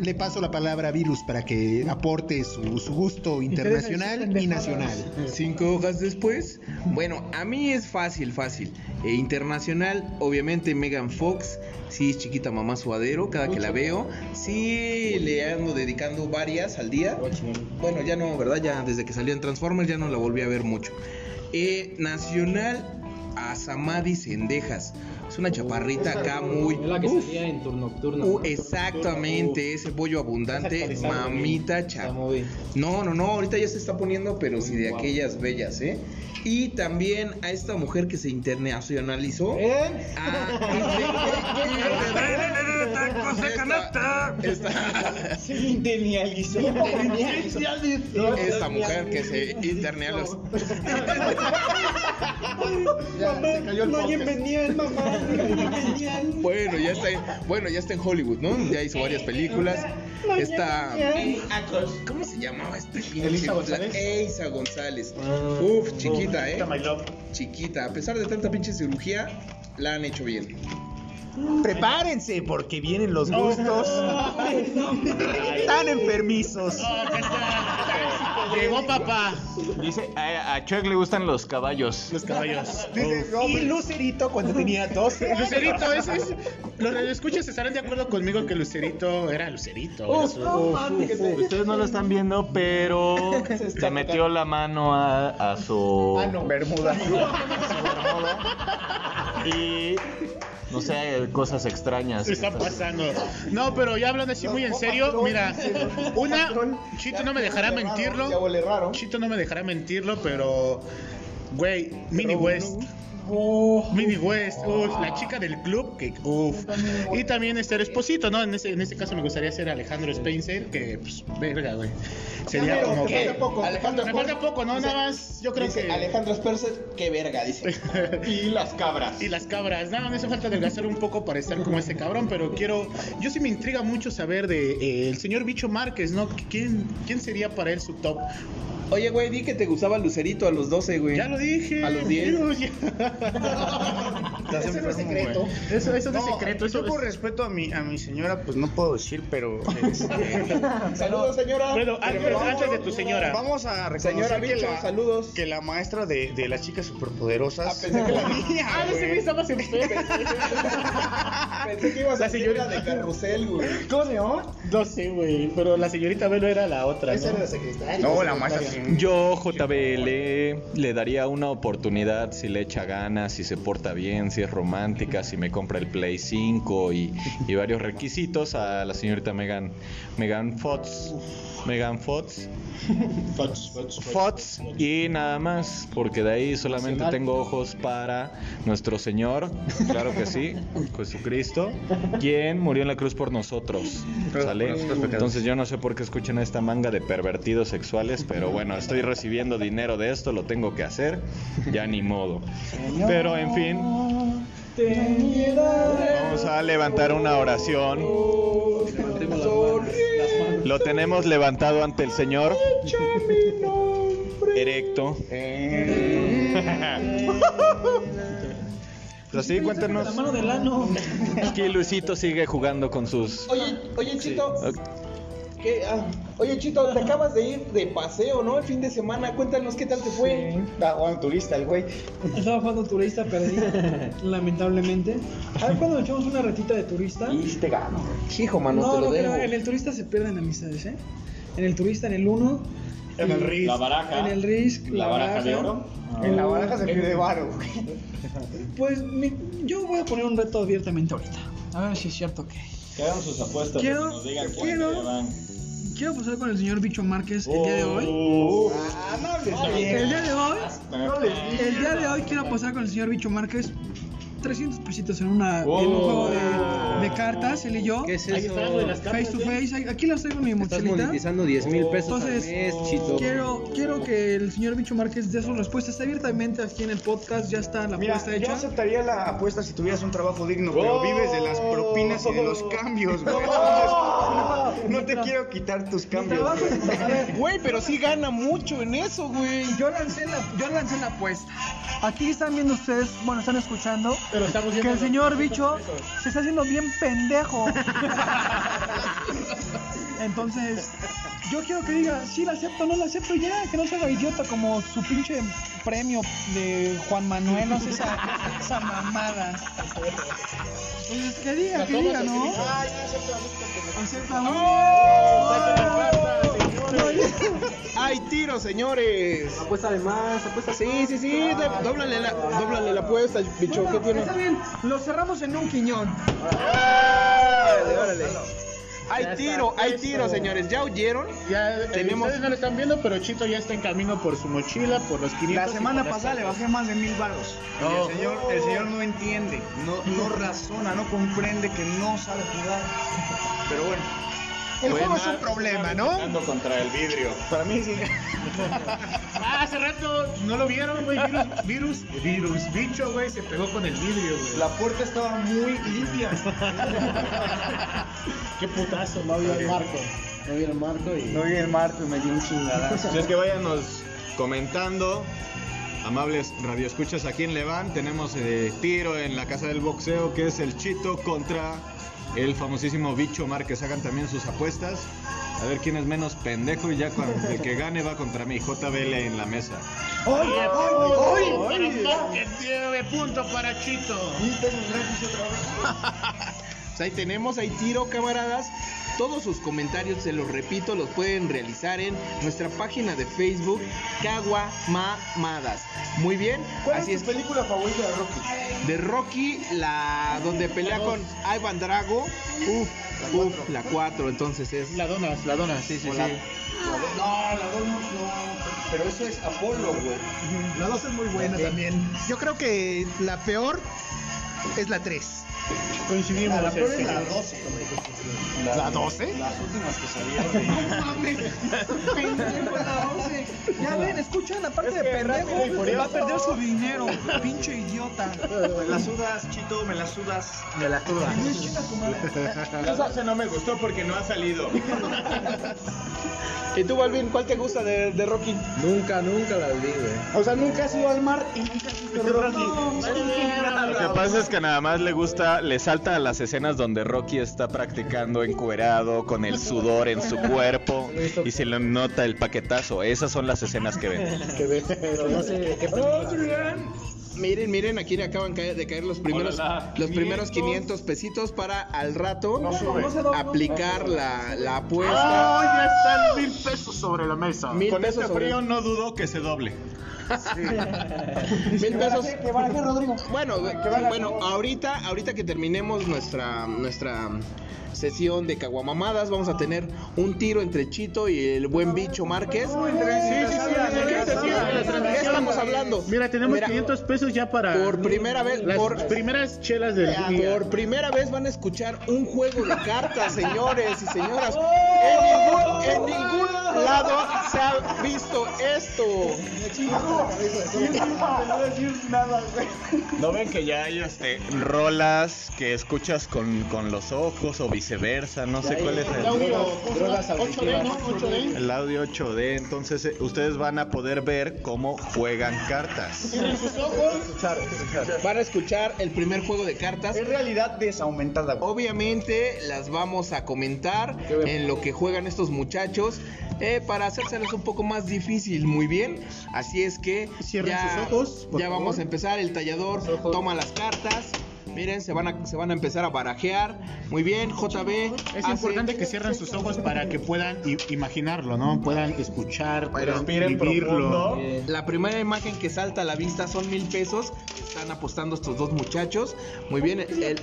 le paso la palabra a Virus para que aporte su, su gusto internacional y nacional. Cinco hojas después. Bueno, a mí es fácil, fácil. E internacional, obviamente Megan Fox. Sí, es chiquita mamá suadero, cada que la veo. Sí, le ando dedicando varias al día. Bueno, ya no, ¿verdad? Ya desde que salió en Transformers ya no la volví a ver mucho. Eh, nacional, a Samadhi Sendejas. Es una chaparrita acá muy. Es la que Uf, salía en turno nocturno. uh, exactamente, ese bollo abundante, mamita chapa. No, no, no, ahorita ya se está poniendo, pero sí de aquellas bellas, ¿eh? Y también a esta mujer que se internacionalizó. Ah, [LAUGHS] esta, Se internacionalizó. esta mujer que se internacionalizó. No, alguien venía el mamá. [LAUGHS] Bueno, ya está, en- bueno, ya está en Hollywood, ¿no? Ya hizo varias películas. Está, ¿cómo se llamaba esta pinche? Elisa González. Elisa González. Uf, chiquita, ¿eh? Chiquita. A pesar de tanta pinche cirugía, la han hecho bien. Prepárense porque vienen los gustos tan enfermizos. Llegó papá. Dice, a, a Chuck le gustan los caballos. Los caballos. Y Lucerito cuando tenía dos. Lucerito, ese es. Los escuchas estarán de acuerdo conmigo que Lucerito era Lucerito. era su- Ustedes no lo están viendo, pero [LAUGHS] se metió la mano a, a su [LAUGHS] Bermuda. y no sé, cosas extrañas. Se está pasando. No, pero ya hablando así muy en serio, mira, una, Chito no me dejará mentirlo. Chito no me dejará mentirlo, pero, güey, Mini West. Mini West, uf, la chica del club, que uff. Y también este Esposito, ¿no? En ese, en este caso me gustaría ser Alejandro Spencer, que, pues, verga, güey. Sería como Me que. falta poco. Alejandro Me falta poco, ¿no? Nada más, yo creo Dice que. Alejandro Spencer, qué verga, dice. [LAUGHS] Y las cabras. Y las cabras, nada, me hace falta adelgazar un poco para estar como este cabrón, pero quiero, yo sí me intriga mucho saber de eh, el señor Bicho Márquez, ¿no? ¿Quién, quién sería para él su top? Oye, güey, di que te gustaba Lucerito a los 12, güey. Ya lo dije. A los 10. Pero [LAUGHS] ya- [LAUGHS] Eso no es secreto. Eso, eso no es secreto, eso Yo por es... respeto a mi, a mi señora, pues no puedo decir, pero [LAUGHS] este, Saludos, señora. Bueno, antes, Pero vamos- antes de tu señora. vamos a reconocer Señora que, Bicho, la, saludos. que la maestra de, de las chicas superpoderosas. Ah, pensé que la [LAUGHS] mía, Ah, ese güey estaba en Pensé que ibas La a decir señora- la de carrusel, güey. ¿Cómo se? No sé, güey, pero la señorita Velo era la otra, Esa era ¿no? la secretaria. No, la maestra sí. Yo, JBL, le daría una oportunidad si le echa ganas, si se porta bien, si es romántica, si me compra el Play 5 y, y varios requisitos a la señorita Megan, Megan Fox. Megan [LAUGHS] Fox. Fox y nada más, porque de ahí solamente tengo ojos para nuestro Señor, claro que sí, [LAUGHS] Jesucristo, quien murió en la cruz por nosotros. ¿Sale? Entonces yo no sé por qué escuchan esta manga de pervertidos sexuales, pero bueno, estoy recibiendo dinero de esto, lo tengo que hacer, ya ni modo. Pero en fin, vamos a levantar una oración. Lo tenemos levantado ante el Señor. Erecto. [LAUGHS] Pero sí, cuéntanos. La mano del ano. Aquí Luisito sigue jugando con sus. Oye, oye, Chito. ¿Qué? Ah, oye, Chito, te acabas de ir de paseo, ¿no? El fin de semana. Cuéntanos qué tal te fue. Ah, bueno, turista el güey. Estaba jugando turista, perdí, [LAUGHS] lamentablemente. A ver, cuando echamos una retita de turista. Y te gano. Hijo, mano, no, te lo no debo. en el turista se pierden amistades, ¿eh? En el turista, en el 1. En el RIS. La baraja. En el Risk, La baraja de oro. En la baraja se pierde varo, güey. Pues mi- yo voy a poner un reto abiertamente ahorita. A ver si es cierto que. Que hagan sus apuestas. Quiero- que nos digan quiero- llevan. Quiero pasar con el señor Bicho Márquez el día de hoy. Ah, bien. El día de hoy. Digas. El día de hoy quiero pasar con el señor Bicho Márquez 300 pesitos en, una, en un Oh. juego de, de cartas, él y yo. ¿Qué es eso? cartas. Face to face. Ahí- Aquí las traigo en mi Estás mochilita. monetizando 10 mil pesos Entonces, al mes, chito. Quiero, quiero que el señor Bicho Márquez dé sus respuestas abiertamente aquí en el podcast. Ya está la Mira, apuesta yo hecha. aceptaría la apuesta si tuvieras un trabajo digno, pero vives de las propinas y de los cambios, güey. [LAUGHS] Entonces, no te quiero quitar tus cambios, [LAUGHS] Güey, pero sí gana mucho en eso, güey. Yo lancé la, yo lancé la apuesta. Aquí están viendo ustedes, bueno, están escuchando Pero estamos que el señor Bicho se está haciendo bien pendejo. [LAUGHS] Entonces, yo quiero que diga, sí la acepto, no la acepto ya, que no se haga idiota como su pinche premio de Juan Manuel, no sé, esa, esa mamada. Entonces, que diga, que diga, ¿no? Acepta. ¡Hay tiro, señores! Apuesta de más, apuesta Sí, sí, sí. Dóblale la, dóblale la apuesta, bicho. ¿Qué tiene? Está bien, lo cerramos en un quiñón. Órale, órale. Hay tiro, hay tiro, señores. ¿Ya oyeron? Ya, eh, Tenemos- ustedes no lo están viendo, pero Chito ya está en camino por su mochila, por los 500. La semana pasada le bajé más de mil varos. Y el señor, el señor no entiende, no, no [LAUGHS] razona, no comprende que no sabe jugar. Pero bueno, el juego es un problema, ¿no? Ando contra el vidrio. Para mí sí. [LAUGHS] Ah, hace rato no lo vieron, güey. Virus, virus, virus, bicho, güey, se pegó con el vidrio, güey. La puerta estaba muy limpia. [LAUGHS] Qué putazo, no vio el marco. No vi el marco y. No vi el marco y me dio un chingadazo. Así es que váyanos comentando. Amables radioescuchas aquí en Levant, tenemos eh, tiro en la casa del boxeo que es el Chito contra el famosísimo Bicho Márquez. Hagan también sus apuestas. A ver quién es menos pendejo y ya cuando el que gane va contra mí, JBL en la mesa. ¡Oye, oye, oye! punto para Chito. [LAUGHS] Pues ahí tenemos, hay tiro, camaradas. Todos sus comentarios, se los repito, los pueden realizar en nuestra página de Facebook, Cagua Mamadas. Muy bien, ¿Cuál así es tu película favorita de Rocky? De Rocky, la donde pelea con Ivan Drago. Uf, uf, la 4, entonces es. La donas, la donas, sí, sí, O sí. la- No, la 2 no, no, pero eso es Apolo, güey. La 2 es muy buena también. Yo creo que la peor es la 3. Coincidimos. La peor este. es la 12, güey. ¿La 12? Las últimas que salieron. [LAUGHS] No mames, pendejo la 11. Ya ven, escuchan la parte Es de pendejo. Va a perder su dinero, pinche idiota. Me la sudas, Chito, me la sudas. De la toda. [LAUGHS] Esa no me gustó porque no ha salido. [LAUGHS] ¿Y tú, Balvin, cuál te gusta de, de Rocky? Nunca, nunca la vi, güey. O sea, nunca has ido al mar y nunca has visto Rocky. Lo que pasa es que nada más le gusta, le salta a las escenas donde Rocky está practicando encuerado, con el sudor en su cuerpo y se le nota el paquetazo. Esas son las escenas que ven. Miren, miren, aquí le acaban caer- de caer los primeros, Hola. los primeros 500 pesitos para al rato No aplicar la, la apuesta. ¡Oh, ya están mil pesos sobre la mesa! Mil Con pesos este sobre- frío no dudo que se doble. Mil pesos. ¿Qué van a hacer, Rodrigo? Bueno, bueno, ahorita, ahorita que terminemos nuestra, nuestra sesión de caguamamadas, vamos a tener un tiro entre Chito y el buen bicho Márquez. Sí, sí, sí, ¿Qué sí, sí, la ¿Qué transmisión. estamos hablando? Mira, tenemos Mira, 500 pesos ya para. Por primera vez, Las por, primeras chelas del día. por primera vez van a escuchar un juego de cartas, señores y señoras. En ningún, en ningún lado se ha visto esto? ¿No ven que ya hay este, rolas que escuchas con, con los ojos o viceversa? No sé cuál es el, Drogas 8D, ¿no? 8D. el audio 8D. Entonces eh, ustedes van a poder ver cómo juegan cartas. Cierren sus ojos. Van a escuchar el primer juego de cartas. Es realidad desaumentada. Obviamente las vamos a comentar en lo que juegan estos muchachos eh, para hacérselos un poco más difícil, muy bien. Así es que Cierren ya, sus ojos, por ya favor. vamos a empezar. El tallador toma las cartas. Miren, se van a, se van a empezar a barajear. Muy bien, JB. Es hace- importante que cierren sus ojos para que puedan imaginarlo, ¿no? Puedan escuchar, puedan vivirlo. profundo. La primera imagen que salta a la vista son mil pesos. Están apostando estos dos muchachos. Muy bien, el,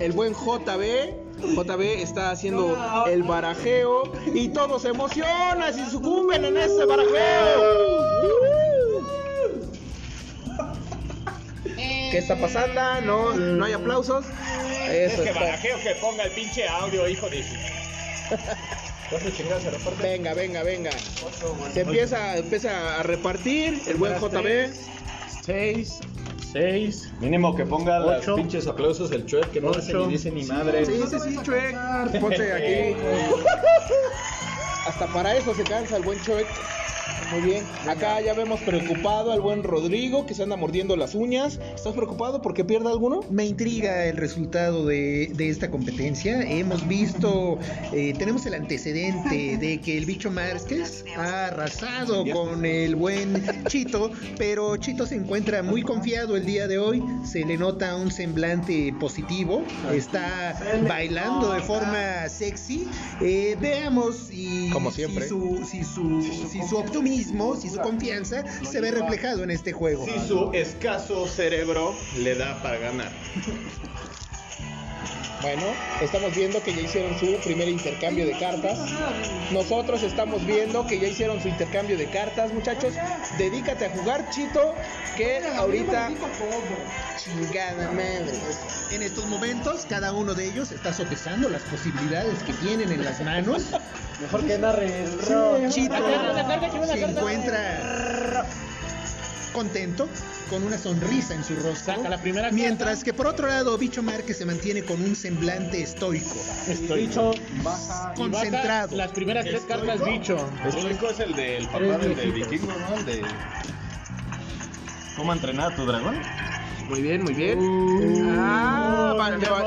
el buen JB. JB está haciendo el barajeo y todos se emocionan y sucumben en ese barajeo. ¿Qué está pasando? No, no hay aplausos. Eso está. que ponga el pinche audio, hijo de... Venga, venga, venga. Se empieza, empieza a repartir el buen JB. 6, 6, Mínimo que ponga los pinches aplausos el chuec que no hace Ocho. ni dice ni madre. Sí, sí, sí, Chuec. Ponte aquí. [LAUGHS] Hasta para eso se cansa el buen Chuec. Muy bien. Acá ya vemos preocupado al buen Rodrigo que se anda mordiendo las uñas. ¿Estás preocupado porque pierda alguno? Me intriga el resultado de, de esta competencia. Hemos visto, eh, tenemos el antecedente de que el bicho Márquez ha arrasado con el buen Chito, pero Chito se encuentra muy confiado el día de hoy. Se le nota un semblante positivo, está bailando de forma sexy. Eh, veamos si, Como siempre. si su, si su, si su optimismo, si su confianza se ve reflejado en este juego. Si su escaso cerebro le da para ganar. [LAUGHS] Bueno, estamos viendo que ya hicieron su primer intercambio de cartas. Nosotros estamos viendo que ya hicieron su intercambio de cartas, muchachos. Dedícate a jugar, Chito, que ahorita... Chingada madre. En estos momentos, cada uno de ellos está sopesando las posibilidades que tienen en las manos. Mejor que narre el rock. Chito se encuentra contento, con una sonrisa en su rostro. Saca la primera Mientras que por otro lado, Bicho Márquez se mantiene con un semblante estoico. Bicho, Concentrado. Las primeras tres cartas, bicho. Estoico es el del papá del, del vikingo, ¿no? El de... ¿Cómo entrenar a tu dragón? Muy bien, muy bien. ah, van- llevan,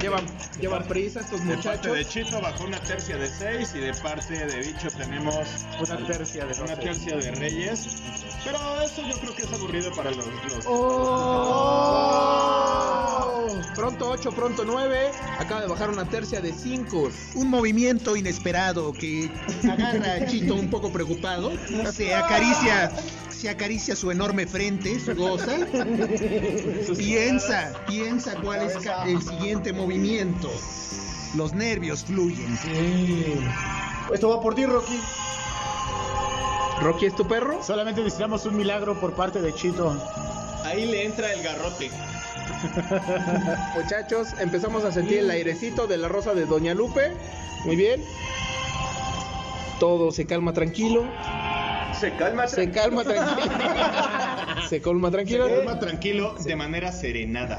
llevan, llevan prisa estos De parte muchachos. de Chito bajó una tercia de 6 y de parte de Bicho tenemos Una tercia de una tercia de Reyes. Pero eso yo creo que es aburrido para los... los- Oh. Pronto 8, pronto 9. Acaba de bajar una tercia de 5. Un movimiento inesperado que agarra a Chito un poco preocupado. Se acaricia, se acaricia su enorme frente, su goza. Piensa, piensa cuál es el siguiente movimiento. Los nervios fluyen. Esto va por ti, Rocky. ¿Rocky es tu perro? Solamente necesitamos un milagro por parte de Chito. Ahí le entra el garrote. [LAUGHS] Muchachos, empezamos a sentir el airecito de la rosa de Doña Lupe. Muy bien. Todo se calma tranquilo. Se calma Se calma tranquilo. [LAUGHS] Se calma tranquilo. Se calma tranquilo de manera serenada.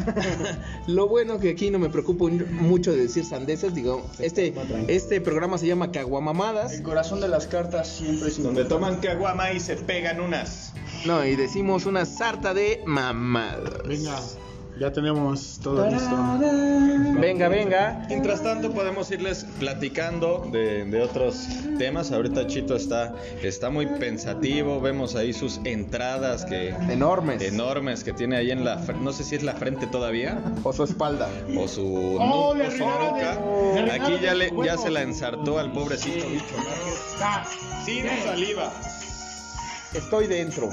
[LAUGHS] Lo bueno que aquí no me preocupo mucho de decir sandeces, digo, este, este programa se llama Caguamamadas. El corazón de las cartas siempre es Donde toman caguama y se pegan unas. No, y decimos una sarta de mamadas. Venga, ya tenemos todo listo. Venga, venga. Mientras tanto podemos irles platicando de, de otros temas. Ahorita Chito está, está muy pensativo. Vemos ahí sus entradas que Enormes. enormes que tiene ahí en la no sé si es la frente todavía O su espalda. o su, Oh, o su arruinaron Aquí ya le ya se la ensartó al pobrecito bicho. Sin saliva. Estoy dentro.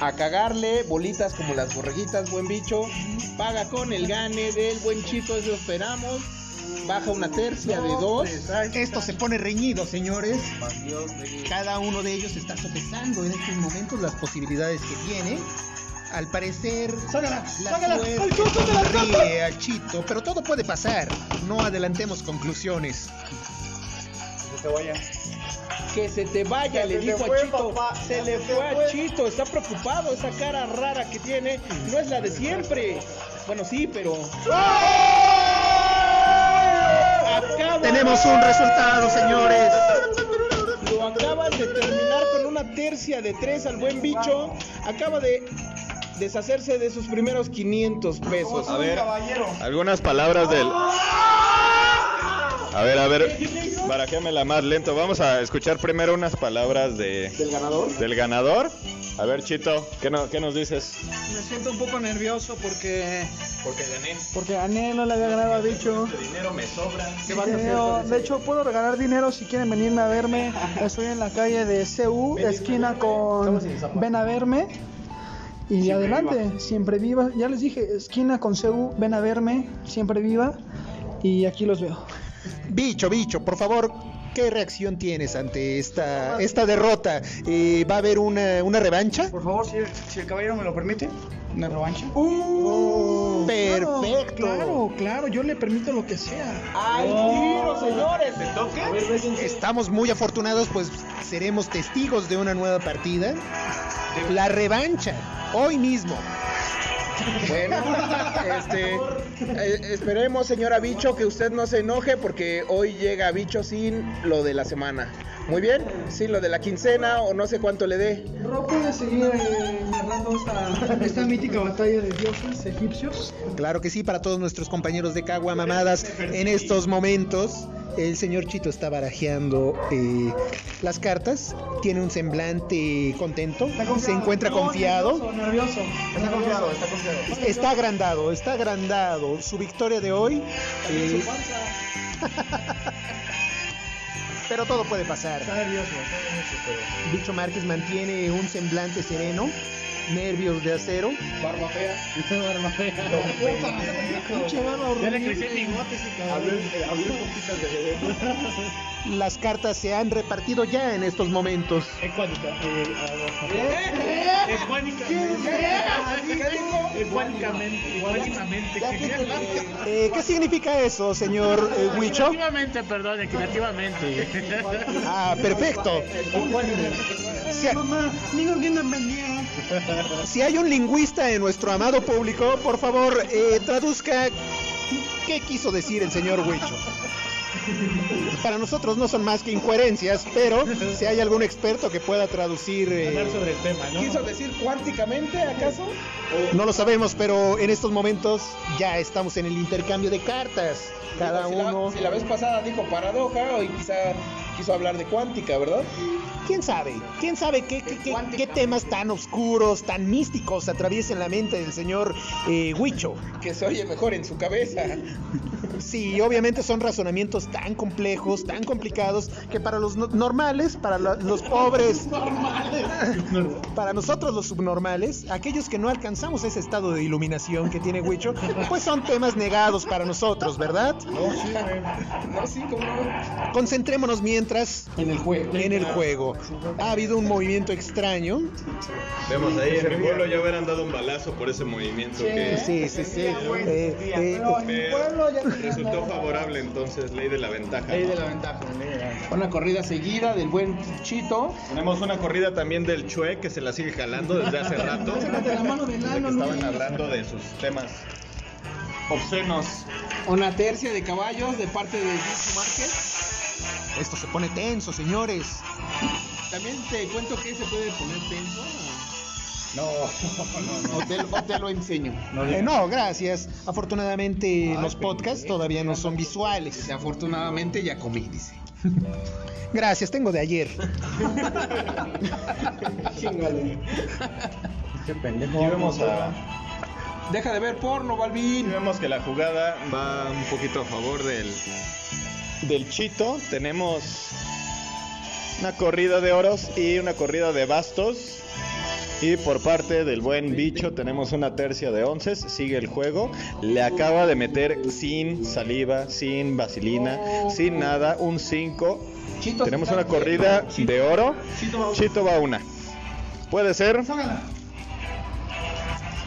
A cagarle bolitas como las borreguitas, buen bicho. Paga con el gane del buen chito, eso esperamos. Baja una tercia de dos. Esto se pone reñido, señores. Cada uno de ellos está sopesando en estos momentos las posibilidades que tiene. Al parecer, la suerte sonríe a Chito, pero todo puede pasar. No adelantemos conclusiones. se vaya. Que se te vaya, le se dijo a Chito. papá. Se le fue a. Chito, está preocupado, esa cara rara que tiene no es la de siempre. Bueno, sí, pero. Acaba- Tenemos un resultado, señores. Lo acaban de terminar con una tercia de tres al buen bicho. Acaba de deshacerse de sus primeros 500 pesos. A ver, algunas palabras del. A ver, a ver, barajémela más lento. Vamos a escuchar primero unas palabras de, ¿Del ganador? del ganador. A ver, Chito, ¿qué, no- qué nos dices? Me siento un poco nervioso porque Porque gané. porque gané, no le había ganado a bicho. dinero me sobra. Dinero, de hecho, puedo regalar dinero si quieren venirme a verme. Estoy en la calle de CU, esquina con Ven a verme. Y adelante, siempre viva. Ya les dije, esquina con CU, ven a verme, siempre viva. Y aquí los veo. Bicho, bicho, por favor, ¿qué reacción tienes ante esta, esta derrota? Eh, ¿Va a haber una, una revancha? Por favor, si, si el caballero me lo permite, una revancha. Uh, perfecto. Claro, claro, yo le permito lo que sea. ¡Ay, tiro, señores! ¿Te toque? Estamos muy afortunados, pues seremos testigos de una nueva partida. La revancha, hoy mismo. Bueno, este, eh, esperemos, señora Bicho, que usted no se enoje porque hoy llega Bicho sin lo de la semana. Muy bien, sin lo de la quincena o no sé cuánto le dé. ¿No puede seguir eh, narrando esta, esta mítica batalla de dioses egipcios? Claro que sí, para todos nuestros compañeros de Cagua Mamadas, en estos momentos el señor Chito está barajeando eh, las cartas, tiene un semblante contento, se encuentra confiado, Nervioso, nervioso. Está confiado, está confiado. está agrandado, está agrandado. Su victoria de hoy, eh, [LAUGHS] pero todo puede pasar. Está nervioso, está nervioso, pero... Bicho Márquez mantiene un semblante sereno, nervios de acero. Barba fea. Barba fea. [LAUGHS] Pinche barba Ya le horrible. crecí el bigote ese cabrón. [LAUGHS] Las cartas se han repartido ya en estos momentos. Ecuánica. Ecuánica. Ecuánicamente. Ecuánicamente. Eh, ¿Qué significa eso, señor eh, Huicho? Equitativamente, perdón, equitativamente. Ah, perfecto. Mamá, digo que no vendieron. Si hay un lingüista en nuestro amado público, por favor, eh, traduzca qué quiso decir el señor Huicho. Para nosotros no son más que incoherencias, pero si hay algún experto que pueda traducir, eh, Hablar sobre el tema, ¿no? ¿Quiso decir cuánticamente, acaso? no lo sabemos, pero en estos momentos ya estamos en el intercambio de cartas. Cada Si la- uno, Si la vez pasada dijo paradoja, hoy quizá quiso hablar de cuántica, ¿verdad? quién sabe, quién sabe qué, qué- qué- qué temas tan oscuros, tan místicos atraviesan la mente del señor eh, Huicho. Que se oye mejor en su cabeza. Sí, obviamente son razonamientos tan complejos, tan complicados, que para los no- normales, para la- los pobres, para nosotros los subnormales, aquellos que no alcanzamos ese estado de iluminación que tiene Huicho, pues son temas negados para nosotros, ¿verdad? No, sí, como no. Concentrémonos mientras En el juego. en el juego. Ha habido un movimiento extraño. Vemos ahí, en mi pueblo ya hubieran dado un balazo por ese movimiento que Sí, sí, sí. Eh, eh, me resultó favorable, entonces ley de la ventaja. Ley de la ventaja, ley de la ventaja. Una corrida seguida del buen Chito. Tenemos una corrida también del Chue que se la sigue jalando desde hace rato. [LAUGHS] La mano del Desde que estaban hablando de sus temas obscenos. Una tercia de caballos de parte de Bicho Márquez. esto se pone tenso, señores. También te cuento que se puede poner tenso. No, [LAUGHS] no, no. O te, o te lo enseño. Eh, no, gracias. Afortunadamente los podcasts todavía no son visuales. Afortunadamente ya comí, dice. Gracias, tengo de ayer. [LAUGHS] Qué pendejo. Aquí vemos, a, Deja de ver porno, Balvin. vemos que la jugada va un poquito a favor del, del Chito. Tenemos una corrida de oros y una corrida de bastos. Y por parte del buen bicho tenemos una tercia de onces, sigue el juego, le acaba de meter sin saliva, sin vaselina, sin nada, un 5. Chito, Tenemos una corrida de oro, Chito va una. Puede ser,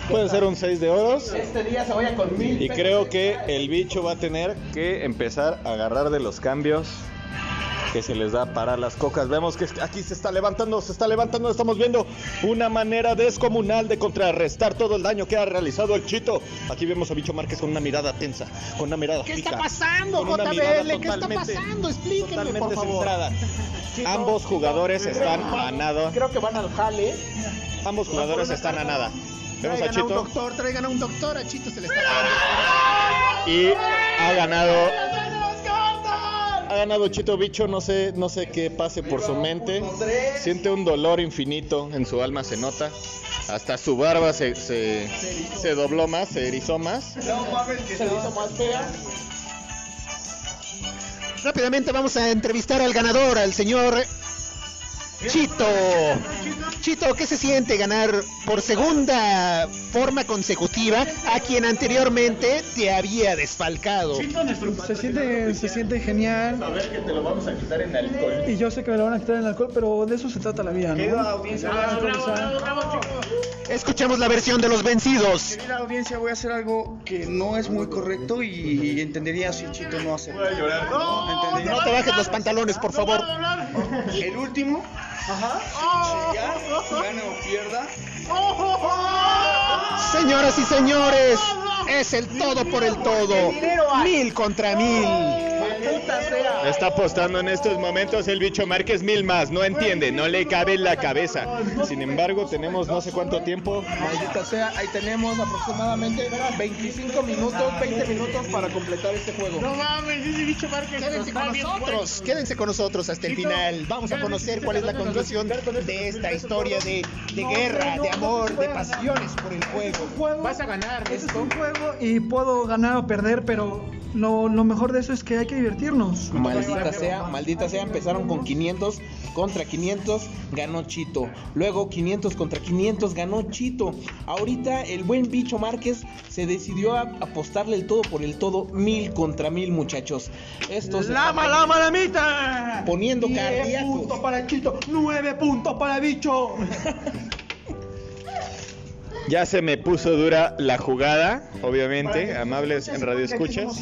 puede ser un 6 de oros. Este día se vaya con mil. Y creo que el bicho va a tener que empezar a agarrar de los cambios que se les da para las cocas. Vemos que aquí se está levantando, se está levantando. Estamos viendo una manera descomunal de contrarrestar todo el daño que ha realizado el Chito. Aquí vemos a Bicho Márquez con una mirada tensa, con una mirada ¿Qué fija, está pasando, JBL? ¿Qué está pasando? Explíquenme, por favor. centrada. Ambos jugadores están a nada. Creo que van al jale. Ambos jugadores están a nada. Vemos a a un Chito doctor, traigan a un doctor. A Chito se le está y ha ganado. Ganado Chito Bicho, no sé, no sé qué pase por su mente. Siente un dolor infinito en su alma, se nota. Hasta su barba se, se, se dobló más, se erizó más. Se hizo más fea. Rápidamente vamos a entrevistar al ganador, al señor Chito. Chito, ¿qué se siente ganar por segunda forma consecutiva a quien anteriormente te había desfalcado? Se siente, se siente genial. A ver que te lo vamos a quitar en alcohol. Y yo sé que me lo van a quitar en alcohol, pero de eso se trata la vida, Querida ¿no? audiencia. Escuchemos la versión de los vencidos. Querida audiencia, voy a hacer algo que no es muy correcto y entendería si Chito no hace. Voy a llorar. No, No te bajes los pantalones, por favor. El último. Ajá. O pierda. Señoras y señores, es el todo por el todo. Mil contra mil. Está apostando en estos momentos el bicho Márquez mil más, no entiende, no le cabe en la cabeza. Sin embargo, tenemos no sé cuánto tiempo. Maldita sea, ahí tenemos aproximadamente 25 minutos, 20 minutos para completar este juego. No mames, ese bicho Márquez. Quédense con nosotros, quédense con nosotros hasta el final. Vamos a conocer cuál es la conclusión de esta historia de, de guerra, de amor, de pasiones por el juego. Vas a ganar. Este es un juego y puedo ganar o perder, pero lo, lo mejor de eso es que hay que divertirnos. Maldita sea, maldita sea, empezaron con 500 contra 500, ganó Chito. Luego 500 contra 500, ganó Chito. Ahorita el buen bicho Márquez se decidió a apostarle el todo por el todo, mil contra mil muchachos. Esto se ¡Lama, está lama, lamita! poniendo cardíacos. puntos para Chito, 9 puntos para Bicho. [LAUGHS] Ya se me puso dura la jugada, obviamente, amables en radio escuchas.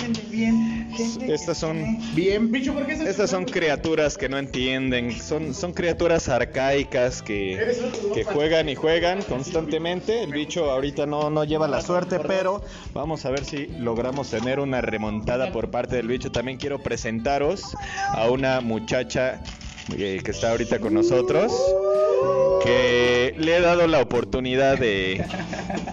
Estas son bien, Estas son criaturas que no entienden, son, son criaturas arcaicas que, que juegan y juegan constantemente. El bicho ahorita no, no lleva la suerte, pero vamos a ver si logramos tener una remontada por parte del bicho. También quiero presentaros a una muchacha eh, que está ahorita con nosotros, que le he dado la oportunidad de,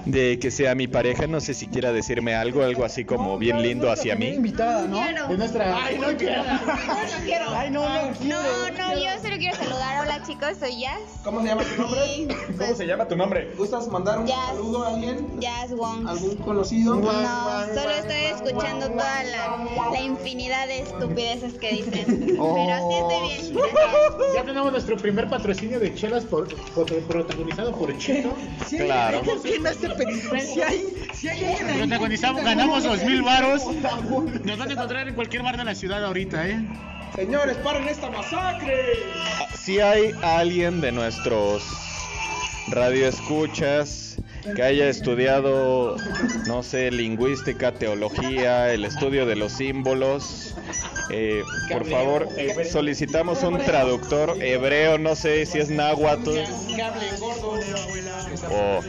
de que sea mi pareja. No sé si quiera decirme algo, algo así como bien lindo hacia mí. invitada, ¿no? Quiero. Es nuestra. Ay, no quiero. No quiero. Ay, no, no quiero. No, no, yo solo quiero saludar. Hola chicos, soy Jazz. ¿Cómo se llama tu nombre? ¿Cómo se llama tu nombre? ¿Gustas mandar un Jazz. saludo a alguien? Jazz Wong. ¿Algún conocido? No, solo estoy escuchando toda la, la infinidad de estupideces que dicen. Oh. Pero sí estoy bien. Ya tenemos nuestro primer patrocinio de chelas por, por- protagonizado por Chito. Claro. ¿Quién hace peligro? Si hay, si hay alguien ahí. Protagonizamos, ganamos dos mil varos. Nos van a encontrar en cualquier bar de la ciudad ahorita, ¿eh? Señores, paren esta masacre. Si hay alguien de nuestros radioescuchas que haya estudiado, no sé, lingüística, teología, el estudio de los símbolos, eh, por favor, solicitamos un traductor hebreo, no sé si es náhuatl o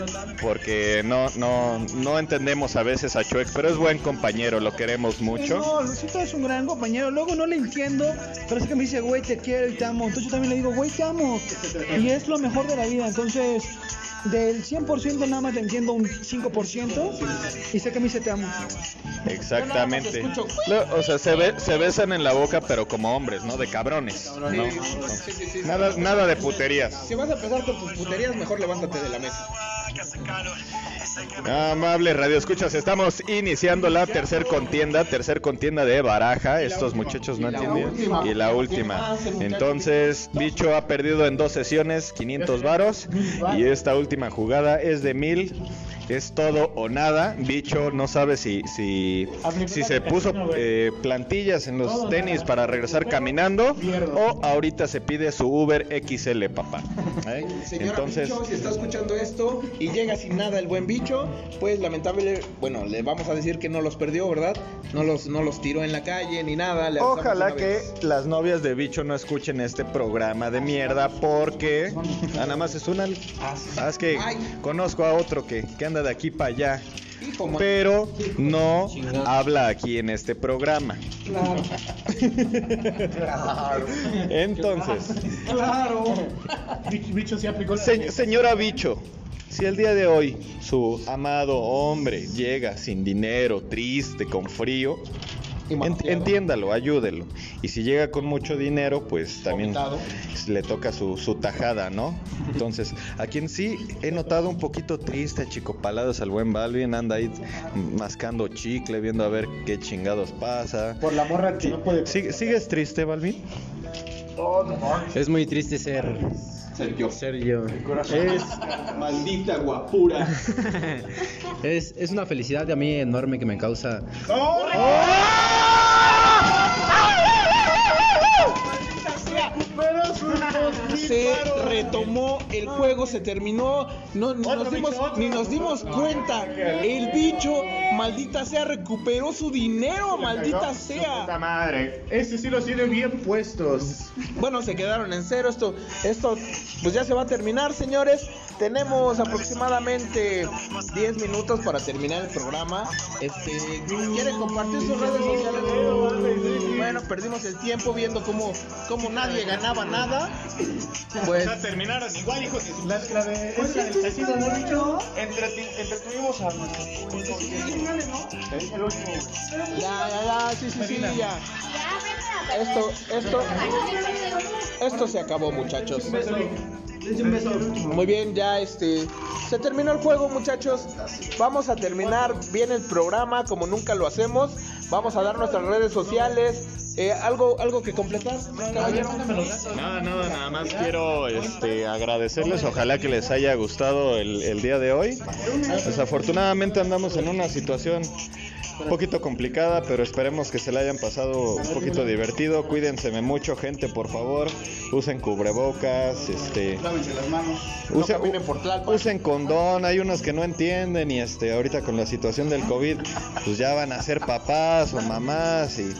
porque no, no, no entendemos a veces a Chuec, pero es buen compañero, lo queremos mucho. No, Luisito es un gran compañero. Luego no le entiendo, pero es que me dice, güey, te quiero y te amo. Entonces yo también le digo, güey, te amo. Y es lo mejor de la vida. Entonces, del 100% nada más te entiendo un 5% y sé que me dice te amo. Exactamente. Lo- o sea, se, ve- se besan en la boca, pero como hombres, ¿no? De cabrones. ¿no? Nada, nada de puterías. Si vas a empezar con tus puterías, mejor levántate de la mesa. Amable Radio Escuchas, estamos iniciando la tercer contienda, tercer contienda de baraja. Estos muchachos no entienden. Y la última. Entonces, Bicho ha perdido en dos sesiones 500 varos. Y esta última jugada es de 1000. Es todo o nada. Bicho no sabe si, si, si se puso eh, plantillas en los tenis para regresar caminando o ahorita se pide su Uber XL, papá. [LAUGHS] ¿eh? Señora Entonces, Bicho, si está escuchando esto y llega sin nada el buen bicho, pues lamentable, bueno, le vamos a decir que no los perdió, ¿verdad? No los, no los tiró en la calle ni nada. le Ojalá que vez. las novias de bicho no escuchen este programa de mierda porque ah, nada más es una. Ah, es que conozco a otro que, que anda de aquí para allá. Pero no habla aquí en este programa. Entonces, Claro. Bicho se aplicó la se- señora Bicho, si el día de hoy su amado hombre llega sin dinero, triste, con frío, entiéndalo, ayúdelo. Y si llega con mucho dinero, pues también le toca su, su tajada, ¿no? Entonces, a quien sí he notado un poquito triste, chico palados al buen Balvin, anda ahí mascando chicle, viendo a ver qué chingados pasa. Por la morra que no puede. ¿Sigue- ¿Sigues triste, Balvin? Es muy triste ser. Ser yo. Ser yo. Es maldita guapura. [LAUGHS] Es, es una felicidad a mí enorme que me causa. Se retomó el juego, se terminó, no, ni nos dimos, ni nos dimos cuenta. El bicho, maldita sea, recuperó su dinero, maldita sea. Puta madre. Ese sí los tiene bien puestos. Bueno, se quedaron en cero. Esto, esto, pues ya se va a terminar, señores. Tenemos aproximadamente 10 minutos para terminar el programa. Este, ¿quieren compartir sus redes sociales? Bueno, perdimos el tiempo viendo cómo, cómo nadie ganaba nada. Pues terminaron igual, hijos de su la, la de esa del casino, ¿no, bicho? El último. ya, ya, ya, sí, sí, sí, ya. Esto, esto, esto se acabó, muchachos. Muy bien, ya este se terminó el juego, muchachos. Vamos a terminar bien el programa como nunca lo hacemos. Vamos a dar nuestras redes sociales. Eh, algo, algo que completar, caballero. Nada, nada, nada más quiero este, agradecerles. Ojalá que les haya gustado el, el día de hoy. Desafortunadamente andamos en una situación un poquito complicada, pero esperemos que se la hayan pasado un poquito divertido. Cuídense mucho, gente, por favor. Usen cubrebocas, este, Lávense las manos. Usen, usen condón, hay unos que no entienden y este ahorita con la situación del COVID, pues ya van a ser papás o mamás y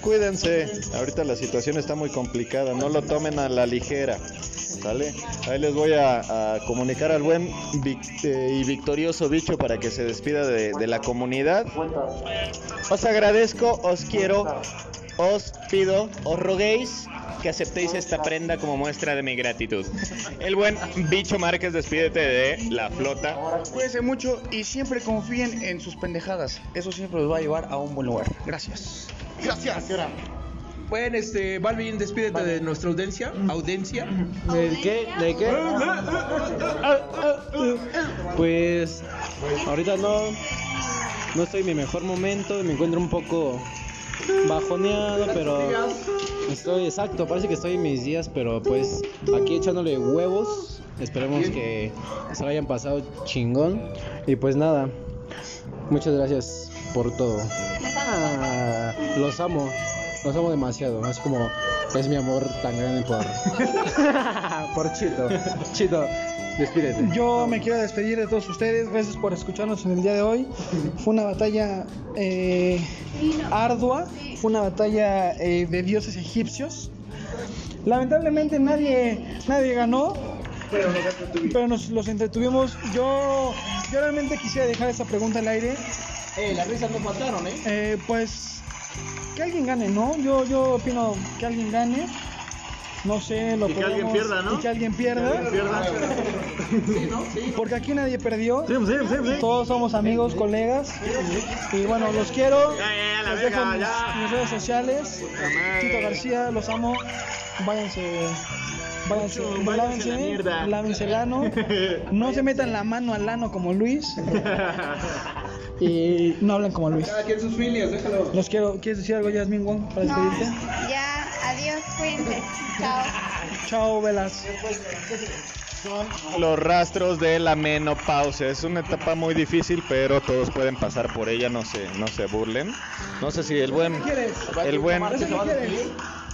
cuídense. Ahorita la situación está muy complicada, no lo tomen a la ligera. ¿Sale? Ahí les voy a, a comunicar al buen vic- eh, y victorioso bicho para que se despida de, de la comunidad. Os agradezco, os quiero, os pido, os roguéis que aceptéis esta prenda como muestra de mi gratitud. El buen bicho Márquez, despídete de la flota. Cuídense mucho y siempre confíen en sus pendejadas. Eso siempre los va a llevar a un buen lugar. Gracias. Gracias. Bueno, este, Balvin, despídete de nuestra audiencia. Audiencia. ¿De qué? ¿De qué? Pues ahorita no, no estoy en mi mejor momento, me encuentro un poco bajoneado, pero estoy exacto, parece que estoy en mis días, pero pues aquí echándole huevos, esperemos que se lo hayan pasado chingón y pues nada, muchas gracias por todo. Ah, los amo, los amo demasiado, es como es mi amor tan grande por [LAUGHS] por Chito. Chito, despídete. Yo me quiero despedir de todos ustedes. Gracias por escucharnos en el día de hoy. Fue una batalla eh, ardua. Fue una batalla eh, de dioses egipcios. Lamentablemente nadie, nadie ganó. Pero nos los entretuvimos. Yo, yo realmente quisiera dejar esa pregunta al aire. Eh, las risas no faltaron, ¿eh? Eh, pues que alguien gane, ¿no? Yo, yo opino que alguien gane. No sé, lo Y que alguien pierda, ¿no? Y que alguien pierda. Que alguien pierda. Porque aquí nadie perdió. Todos somos amigos, colegas. Y bueno, los quiero. la Les verga, dejo mis, ya. mis redes sociales. Tito García, los amo. Váyanse. Váyanse, váyanse lávense, mierda. lávense el ano. [LAUGHS] No se metan la mano al ano como Luis. [LAUGHS] Y no hablen como Luis. Cada quien sus filias, déjalo. Los quiero. ¿Quieres decir algo, Yasmin Wong, para despedirte? Ya, adiós, cuídense. Chao. Chao, Velas. Son los rastros de la menopausia. Es una etapa muy difícil, pero todos pueden pasar por ella, no se, no se burlen. No sé si el buen, el buen,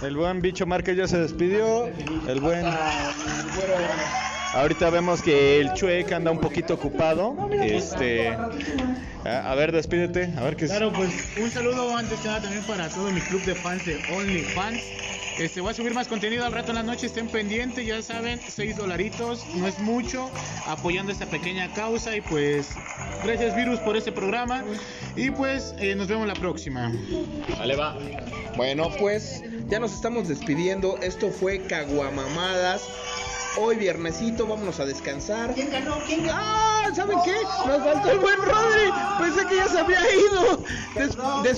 el buen bicho Márquez ya se despidió. El buen, ahorita vemos que el Chuec anda un poquito ocupado. Este, a, ver, despídete, a ver qué es. Claro, pues un saludo antes que nada también para todo mi club de fans de OnlyFans. Este, voy a subir más contenido al rato en la noche, estén pendientes, ya saben, 6 dolaritos, no es mucho, apoyando esta pequeña causa y pues gracias Virus por este programa y pues eh, nos vemos la próxima. Vale, va. Bueno, pues ya nos estamos despidiendo. Esto fue Caguamamadas. Hoy viernesito, vámonos a descansar. ¿Quién ganó? ¿Quién ganó? ¡Ah! ¿Saben qué? Nos faltó el buen Rodri. Pensé que ya se había ido. Des-